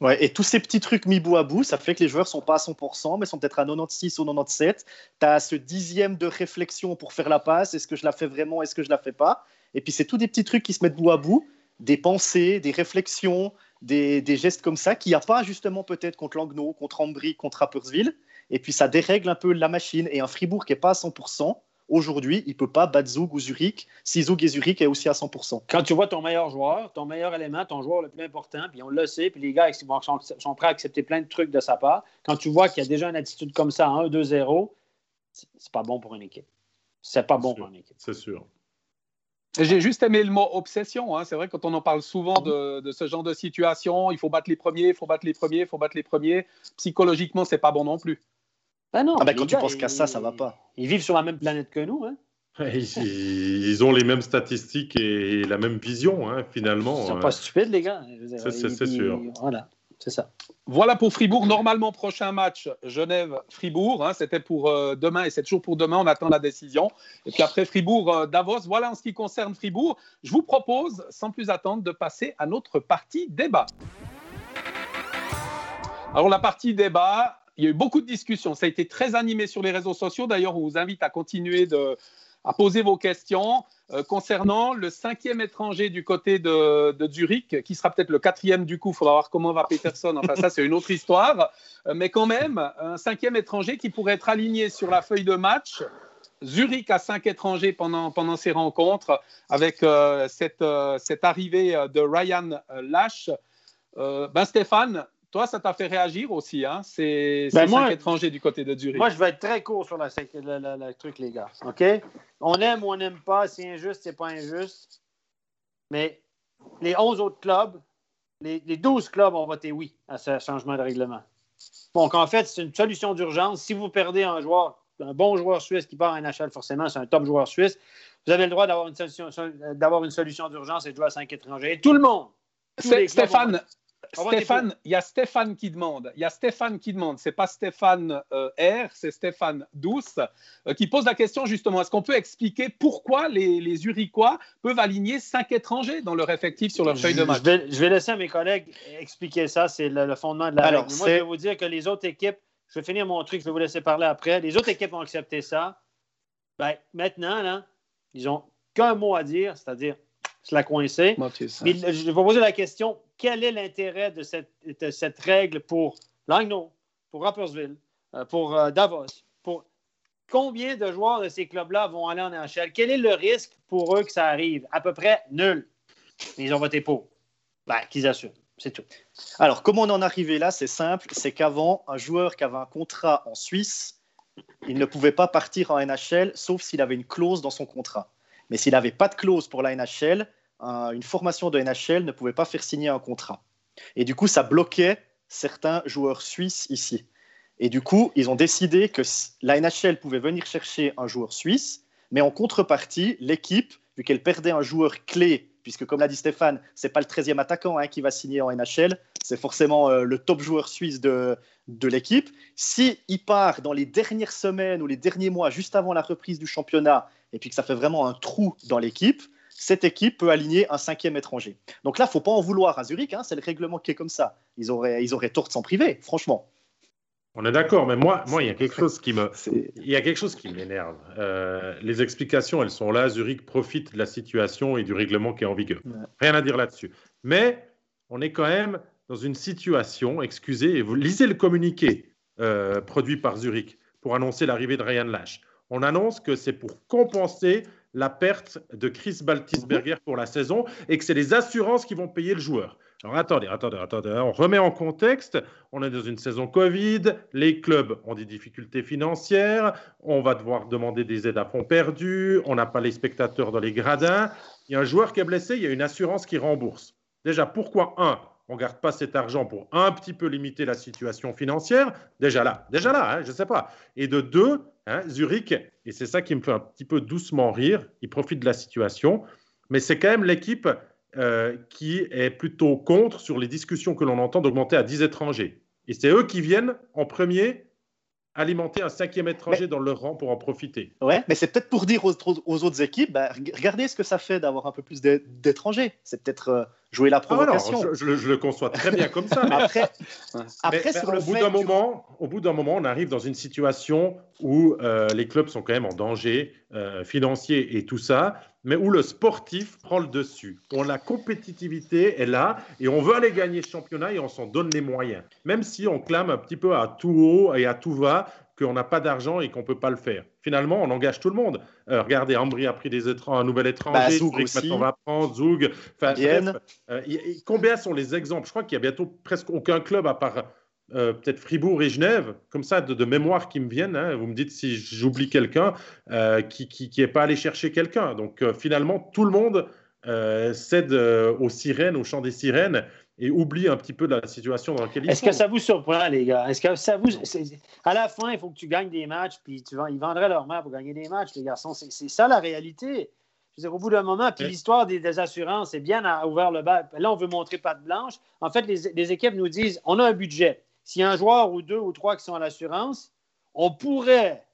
Ouais, et tous ces petits trucs mis bout à bout, ça fait que les joueurs sont pas à 100%, mais sont peut-être à 96 ou 97. Tu as ce dixième de réflexion pour faire la passe. Est-ce que je la fais vraiment Est-ce que je la fais pas? Et puis, c'est tous des petits trucs qui se mettent bout à bout, des pensées, des réflexions, des, gestes comme ça qu'il n'y a pas justement peut-être contre Langnau, contre Ambry, contre Rappersville. Et puis ça dérègle un peu la machine. Et un Fribourg qui n'est pas à 100%, aujourd'hui, il ne peut pas battre Zug ou Zurich si Zug et Zurich est aussi à 100%. Quand tu vois ton meilleur joueur, ton meilleur élément, ton joueur le plus important, puis on le sait, puis les gars sont, sont prêts à accepter plein de trucs de sa part, quand tu vois qu'il y a déjà une attitude comme ça 1-2-0, c'est pas bon pour une équipe. C'est pas bon pour une équipe. C'est sûr. J'ai juste aimé le mot obsession. Hein. C'est vrai, quand on en parle souvent de, ce genre de situation, il faut battre les premiers, il faut battre les premiers, il faut battre les premiers. Psychologiquement, c'est pas bon non plus. Ben non, ah ben quand tu penses qu'à ça, ça va pas. Ils vivent sur la même planète que nous. Hein. Ils, ont les mêmes statistiques et la même vision, hein, finalement. Ils sont pas stupides, les gars. C'est sûr. Voilà. C'est ça. Voilà pour Fribourg. Normalement, prochain match, Genève-Fribourg. Hein, C'était pour euh, demain et c'est toujours pour demain. On attend la décision. Et puis après Fribourg-Davos. Euh, voilà en ce qui concerne Fribourg. Je vous propose, sans plus attendre, de passer à notre partie débat. Alors, la partie débat, il y a eu beaucoup de discussions. Ça a été très animé sur les réseaux sociaux. D'ailleurs, on vous invite à continuer de, à poser vos questions euh, concernant le cinquième étranger du côté de, Zurich, qui sera peut-être le quatrième du coup. Il faudra voir comment va Peterson. Enfin, ça, c'est une autre histoire. Euh, mais quand même, un cinquième étranger qui pourrait être aligné sur la feuille de match. Zurich a cinq étrangers pendant, pendant rencontres, avec euh, cette, cette, arrivée de Ryan Lash. ben Stéphane, toi, ça t'a fait réagir aussi, hein? C'est ben cinq étrangers du côté de Zurich. Moi, je vais être très court sur le, truc, les gars. OK? On aime ou on n'aime pas. C'est injuste, c'est pas injuste. Mais les 11 autres clubs, les, 12 clubs ont voté oui à ce changement de règlement. Donc, en fait, c'est une solution d'urgence. Si vous perdez un joueur, un bon joueur suisse qui part en NHL, forcément, c'est un top joueur suisse, vous avez le droit d'avoir une solution, une solution d'urgence et de jouer à cinq étrangers. Et tout le monde. Stéphane, Stéphane, il y a Stéphane qui demande. Il y a Stéphane qui demande. C'est pas Stéphane euh, R, c'est Stéphane Douce euh, qui pose la question justement. Est-ce qu'on peut expliquer pourquoi les, les Uriquois peuvent aligner cinq étrangers dans leur effectif sur leur feuille de match? je vais, laisser à mes collègues expliquer ça. C'est le, fondement de la règle. Moi, je vais vous dire que les autres équipes. Je vais finir mon truc. Je vais vous laisser parler après. Les autres équipes ont accepté ça. Ben, maintenant, là, ils n'ont qu'un mot à dire, c'est-à-dire se la coincer. Mais je vais poser la question quel est l'intérêt de cette, règle pour Langnau, pour Rappersville, euh, pour euh, Davos, pour combien de joueurs de ces clubs-là vont aller en NHL? Quel est le risque pour eux que ça arrive? À peu près nul. Ils ont voté pour. Ben, qu'ils assument. C'est tout. Alors, comment on en est arrivé là? C'est simple. C'est qu'avant, un joueur qui avait un contrat en Suisse, il ne pouvait pas partir en NHL, sauf s'il avait une clause dans son contrat. Mais s'il n'avait pas de clause pour la NHL, une formation de NHL ne pouvait pas faire signer un contrat. Et du coup, ça bloquait certains joueurs suisses ici. Et du coup, ils ont décidé que la NHL pouvait venir chercher un joueur suisse, mais en contrepartie, l'équipe, vu qu'elle perdait un joueur clé, puisque comme l'a dit Stéphane, c'est pas le 13e attaquant hein, qui va signer en NHL, c'est forcément euh, le top joueur suisse de, de l'équipe. S'il part dans les dernières semaines ou les derniers mois, juste avant la reprise du championnat, et puis que ça fait vraiment un trou dans l'équipe, cette équipe peut aligner un cinquième étranger. Donc là, il ne faut pas en vouloir à Zurich, hein, c'est le règlement qui est comme ça. Ils auraient, ils auraient tort de s'en priver, franchement. On est d'accord, mais moi, moi, il y a quelque chose qui me, il y a quelque chose qui m'énerve. Euh, les explications, elles sont là. Zurich profite de la situation et du règlement qui est en vigueur. Rien à dire là-dessus. Mais on est quand même dans une situation, excusez, et vous lisez le communiqué euh, produit par Zurich pour annoncer l'arrivée de Ryan Lash. On annonce que c'est pour compenser la perte de Chris Baltisberger pour la saison et que c'est les assurances qui vont payer le joueur. Alors attendez, attendez, attendez, on remet en contexte. On est dans une saison Covid, les clubs ont des difficultés financières, on va devoir demander des aides à fonds perdus, on n'a pas les spectateurs dans les gradins. Il y a un joueur qui est blessé, il y a une assurance qui rembourse. Déjà, pourquoi un on ne garde pas cet argent pour un petit peu limiter la situation financière, déjà là, déjà là, hein, je ne sais pas. Et de deux, hein, Zurich, et c'est ça qui me fait un petit peu doucement rire, il profite de la situation, mais c'est quand même l'équipe euh, qui est plutôt contre sur les discussions que l'on entend d'augmenter à 10 étrangers. Et c'est eux qui viennent en premier alimenter un cinquième étranger dans leur rang pour en profiter. Ouais, mais c'est peut-être pour dire aux, autres équipes, bah, regardez ce que ça fait d'avoir un peu plus d'étrangers. C'est peut-être euh, jouer la ah, provocation. je, le conçois très bien comme ça. après, après sur le bout d'un moment, au bout d'un moment, on arrive dans une situation où euh, les clubs sont quand même en danger euh, financier et tout ça, mais où le sportif prend le dessus. On la compétitivité est là et on veut aller gagner ce championnat et on s'en donne les moyens. Même si on clame un petit peu à tout haut et à tout va qu'on n'a pas d'argent et qu'on ne peut pas le faire. Finalement, on engage tout le monde. Euh, regardez, Ambry a pris des un nouvel étranger, bah, maintenant va prendre, Zoug. Euh, combien sont les exemples? Je crois qu'il y a bientôt presque aucun club à part euh, peut-être Fribourg et Genève, comme ça, de, mémoire qui me viennent. Hein. vous me dites si j'oublie quelqu'un qui n'est pas allé chercher quelqu'un. Donc finalement, tout le monde cède aux sirènes, au chant des sirènes et oublie un petit peu la situation dans laquelle ils Est-ce que ça vous surprend, les gars? Est-ce que ça vous. À la fin, il faut que tu gagnes des matchs, puis tu... ils vendraient leur mère pour gagner des matchs, les garçons. C'est ça la réalité. Je veux dire, au bout d'un moment, puis l'histoire des, assurances, c'est bien à, ouvert le bal. Là, on veut montrer patte blanche. En fait, les, les équipes nous disent on a un budget. S'il y a un joueur ou deux ou trois qui sont à l'assurance, on pourrait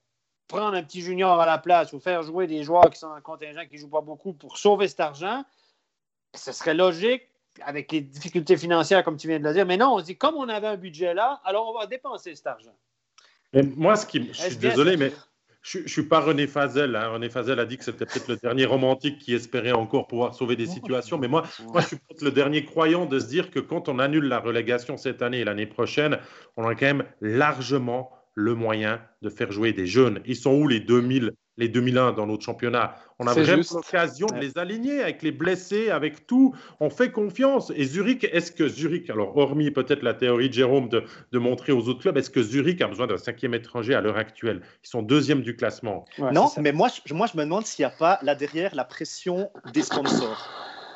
prendre un petit junior à la place ou faire jouer des joueurs qui sont en contingent qui ne jouent pas beaucoup pour sauver cet argent. Ce serait logique avec les difficultés financières, comme tu viens de le dire. Mais non, on se dit, comme on avait un budget là, alors on va dépenser cet argent. moi, ce qui, je suis désolé, mais je ne suis pas René Fazel. Hein. René Fazel a dit que c'était peut-être le dernier romantique qui espérait encore pouvoir sauver des situations. Mais moi, moi je suis peut-être le dernier croyant de se dire que quand on annule la relégation cette année et l'année prochaine, on a quand même largement le moyen de faire jouer des jeunes. Ils sont où les 2000, les 2001 dans notre championnat On a vraiment l'occasion de les aligner avec les blessés, avec tout. On fait confiance. Et Zurich, est-ce que Zurich, alors hormis peut-être la théorie de Jérôme de, de montrer aux autres clubs, est-ce que Zurich a besoin d'un cinquième étranger à l'heure actuelle? Ils sont deuxième du classement. non, mais moi je, moi je me demande s'il n'y a pas là derrière la pression des sponsors.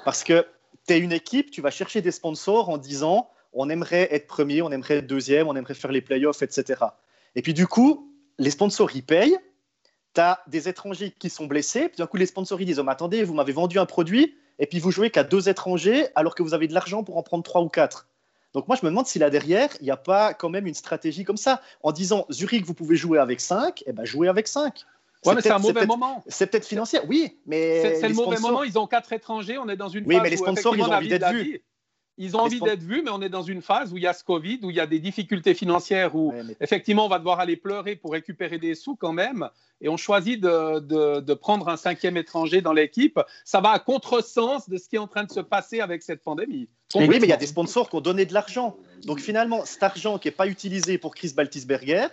Parce que tu es une équipe, tu vas chercher des sponsors en disant on aimerait être premier, on aimerait être deuxième, on aimerait faire les playoffs, etc. Et puis du coup, les sponsors, ils payent. Tu as des étrangers qui sont blessés. Puis d'un coup, les sponsors, ils disent oh, attendez, vous m'avez vendu un produit, et puis vous jouez qu'à deux étrangers, alors que vous avez de l'argent pour en prendre trois ou quatre. Donc moi, je me demande si là derrière, il n'y a pas quand même une stratégie comme ça, en disant Zurich, vous pouvez jouer avec cinq, et eh ben jouez avec cinq. Ouais, mais c'est un mauvais moment. C'est peut-être financier, oui, mais. C'est le mauvais moment, ils ont quatre étrangers, on est dans une Oui, mais les sponsors, ils ont envie d'être vus. Ils ont envie d'être vus, mais on est dans une phase où il y a ce Covid, où il y a des difficultés financières, où effectivement on va devoir aller pleurer pour récupérer des sous quand même, et on choisit de, prendre un cinquième étranger dans l'équipe. Ça va à contresens de ce qui est en train de se passer avec cette pandémie. Oui, mais il y a des sponsors qui ont donné de l'argent. Donc finalement, cet argent qui n'est pas utilisé pour Chris Baltisberger,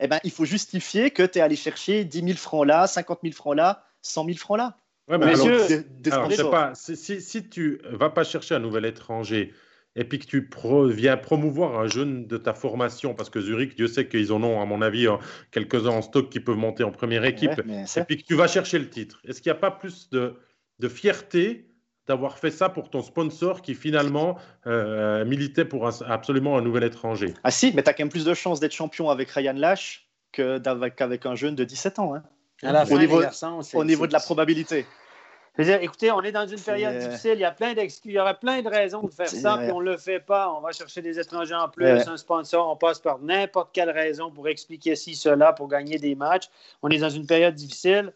eh ben, il faut justifier que tu es allé chercher 10 000 francs là, 50 000 francs là, 100 000 francs là. Ouais, mais alors, sais pas, si, si, tu vas pas chercher un nouvel étranger et puis que tu viens promouvoir un jeune de ta formation, parce que Zurich, Dieu sait qu'ils en ont, à mon avis, quelques-uns en stock qui peuvent monter en première équipe, et puis que tu vas chercher le titre, est-ce qu'il n'y a pas plus de, de fierté d'avoir fait ça pour ton sponsor qui finalement euh, militait pour absolument un nouvel étranger? Ah si, mais tu as quand même plus de chances d'être champion avec Ryan Lash qu'avec un jeune de 17 ans. Hein au, niveau, au niveau de la probabilité. écoutez, on est dans une période difficile. Il y a plein d'excuses. Il y aurait plein de raisons de faire ça, puis on ne le fait pas. On va chercher des étrangers en plus, un sponsor. On passe par n'importe quelle raison pour expliquer ci, cela, pour gagner des matchs. On est dans une période difficile.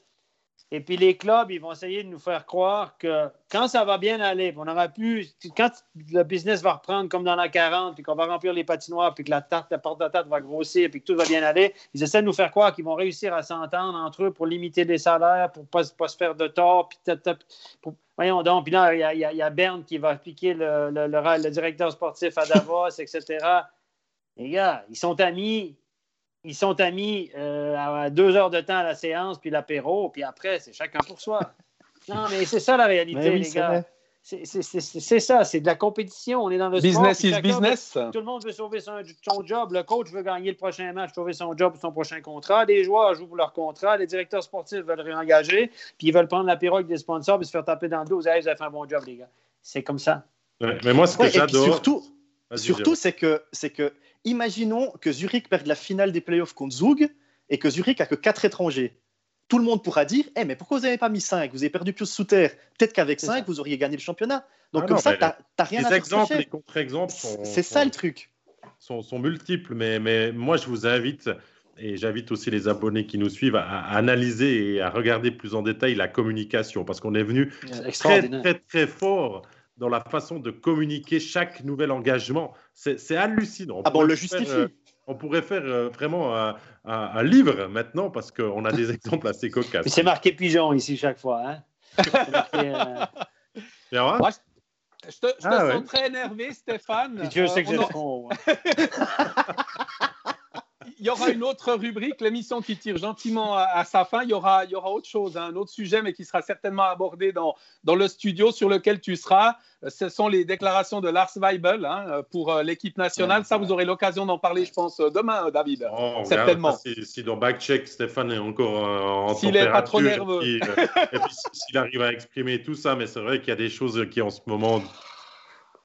Et puis les clubs, ils vont essayer de nous faire croire que quand ça va bien aller, on aura pu, quand le business va reprendre comme dans la 40, puis qu'on va remplir les patinoires, puis que la tarte, la porte de va grossir, puis que tout va bien aller, ils essaient de nous faire croire qu'ils vont réussir à s'entendre entre eux pour limiter les salaires, pour ne pas, se faire de tort. Puis voyons donc, puis là, il y, a Berne qui va piquer le, le directeur sportif à Davos, etc. Les gars, ils sont amis, ils sont amis euh, à deux heures de temps à la séance, puis l'apéro, puis après, c'est chacun pour soi. Non, mais c'est ça la réalité, les gars. C'est ça, c'est de la compétition. On est dans le business sport, is business. tout le monde veut sauver son, job. Le coach veut gagner le prochain match, sauver son job ou son prochain contrat. Les joueurs jouent pour leur contrat. Les directeurs sportifs veulent réengager. Puis ils veulent prendre l'apéro avec des sponsors puis se faire taper dans le dos. Vous avez fait un bon job, les gars. C'est comme ça. mais moi, ce que j'adore. Surtout, surtout c'est que, que Imaginons que Zurich perde la finale des playoffs contre Zug et que Zurich a que quatre étrangers. Tout le monde pourra dire eh, mais pourquoi vous n'avez pas mis 5 Vous avez perdu plus sous terre. Peut-être qu'avec 5, vous auriez gagné le championnat. Donc, ah comme ça, tu n'as rien à exemples, Les contre-exemples sont. C'est ça le truc. Sont, sont multiples, mais, mais moi, je vous invite et j'invite aussi les abonnés qui nous suivent à, analyser et à regarder plus en détail la communication parce qu'on est venu très, très, très fort dans la façon de communiquer chaque nouvel engagement. C'est hallucinant. On ah bon, on le justifie. Euh, on pourrait faire euh, vraiment un, livre maintenant parce qu'on a des exemples assez cocasses. C'est marqué pigeon ici chaque fois. Hein euh, je te, je te ah sens très énervé, Stéphane. Dieu sait que j'ai il y aura une autre rubrique, l'émission qui tire gentiment à, sa fin. Il y, aura, il y aura autre chose, hein, un autre sujet, mais qui sera certainement abordé dans, dans le studio sur lequel tu seras. Ce sont les déclarations de Lars Weibel hein, pour euh, l'équipe nationale. Ça, vous aurez l'occasion d'en parler, je pense, demain, David. Oh, certainement. Si, si, dans Backcheck, Stéphane est encore euh, en S'il n'est pas trop nerveux. Et puis, s'il arrive à exprimer tout ça, mais c'est vrai qu'il y a des choses qui, en ce moment,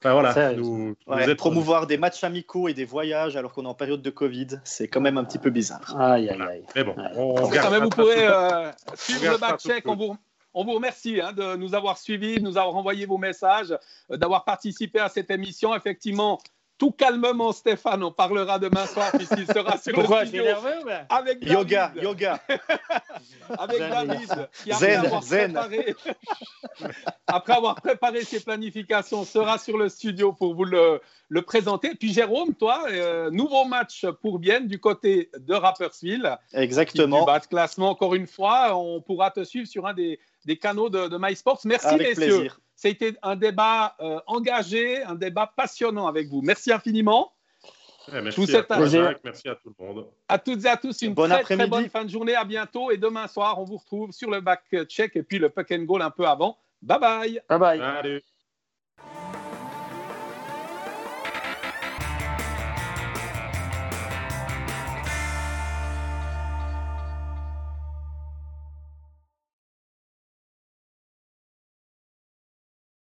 voilà, nous, promouvoir des matchs amicaux et des voyages alors qu'on est en période de Covid, c'est quand même un petit peu bizarre. Aïe, aïe, aïe. Mais bon, on, vous pourrez euh, suivre le back check. On vous, On vous remercie hein, de nous avoir suivis, de nous avoir envoyé vos messages, euh, d'avoir participé à cette émission. Effectivement, tout calmement, Stéphane, on parlera demain soir puisqu'il sera sur Pourquoi, le je suis studio nerveux ben avec David, Yoga, yoga. avec. David, qui Zen, après avoir, zen. préparé, après avoir préparé ses planifications, sera sur le studio pour vous le, le présenter. Puis Jérôme, toi, euh, nouveau match pour Bienne du côté de Rapperswil. Exactement. Du bas de classement, encore une fois, on pourra te suivre sur un des, des canaux de, de MySports. Merci, Avec messieurs. plaisir. C'était un débat euh, engagé, un débat passionnant avec vous. Merci infiniment. Merci, à. Jacques, merci à tout le monde. À toutes et à tous, une Bon très, bonne fin de journée. À bientôt. Et demain soir, on vous retrouve sur le back check et puis le puck and goal un peu avant. Bye bye. Bye bye. Salut.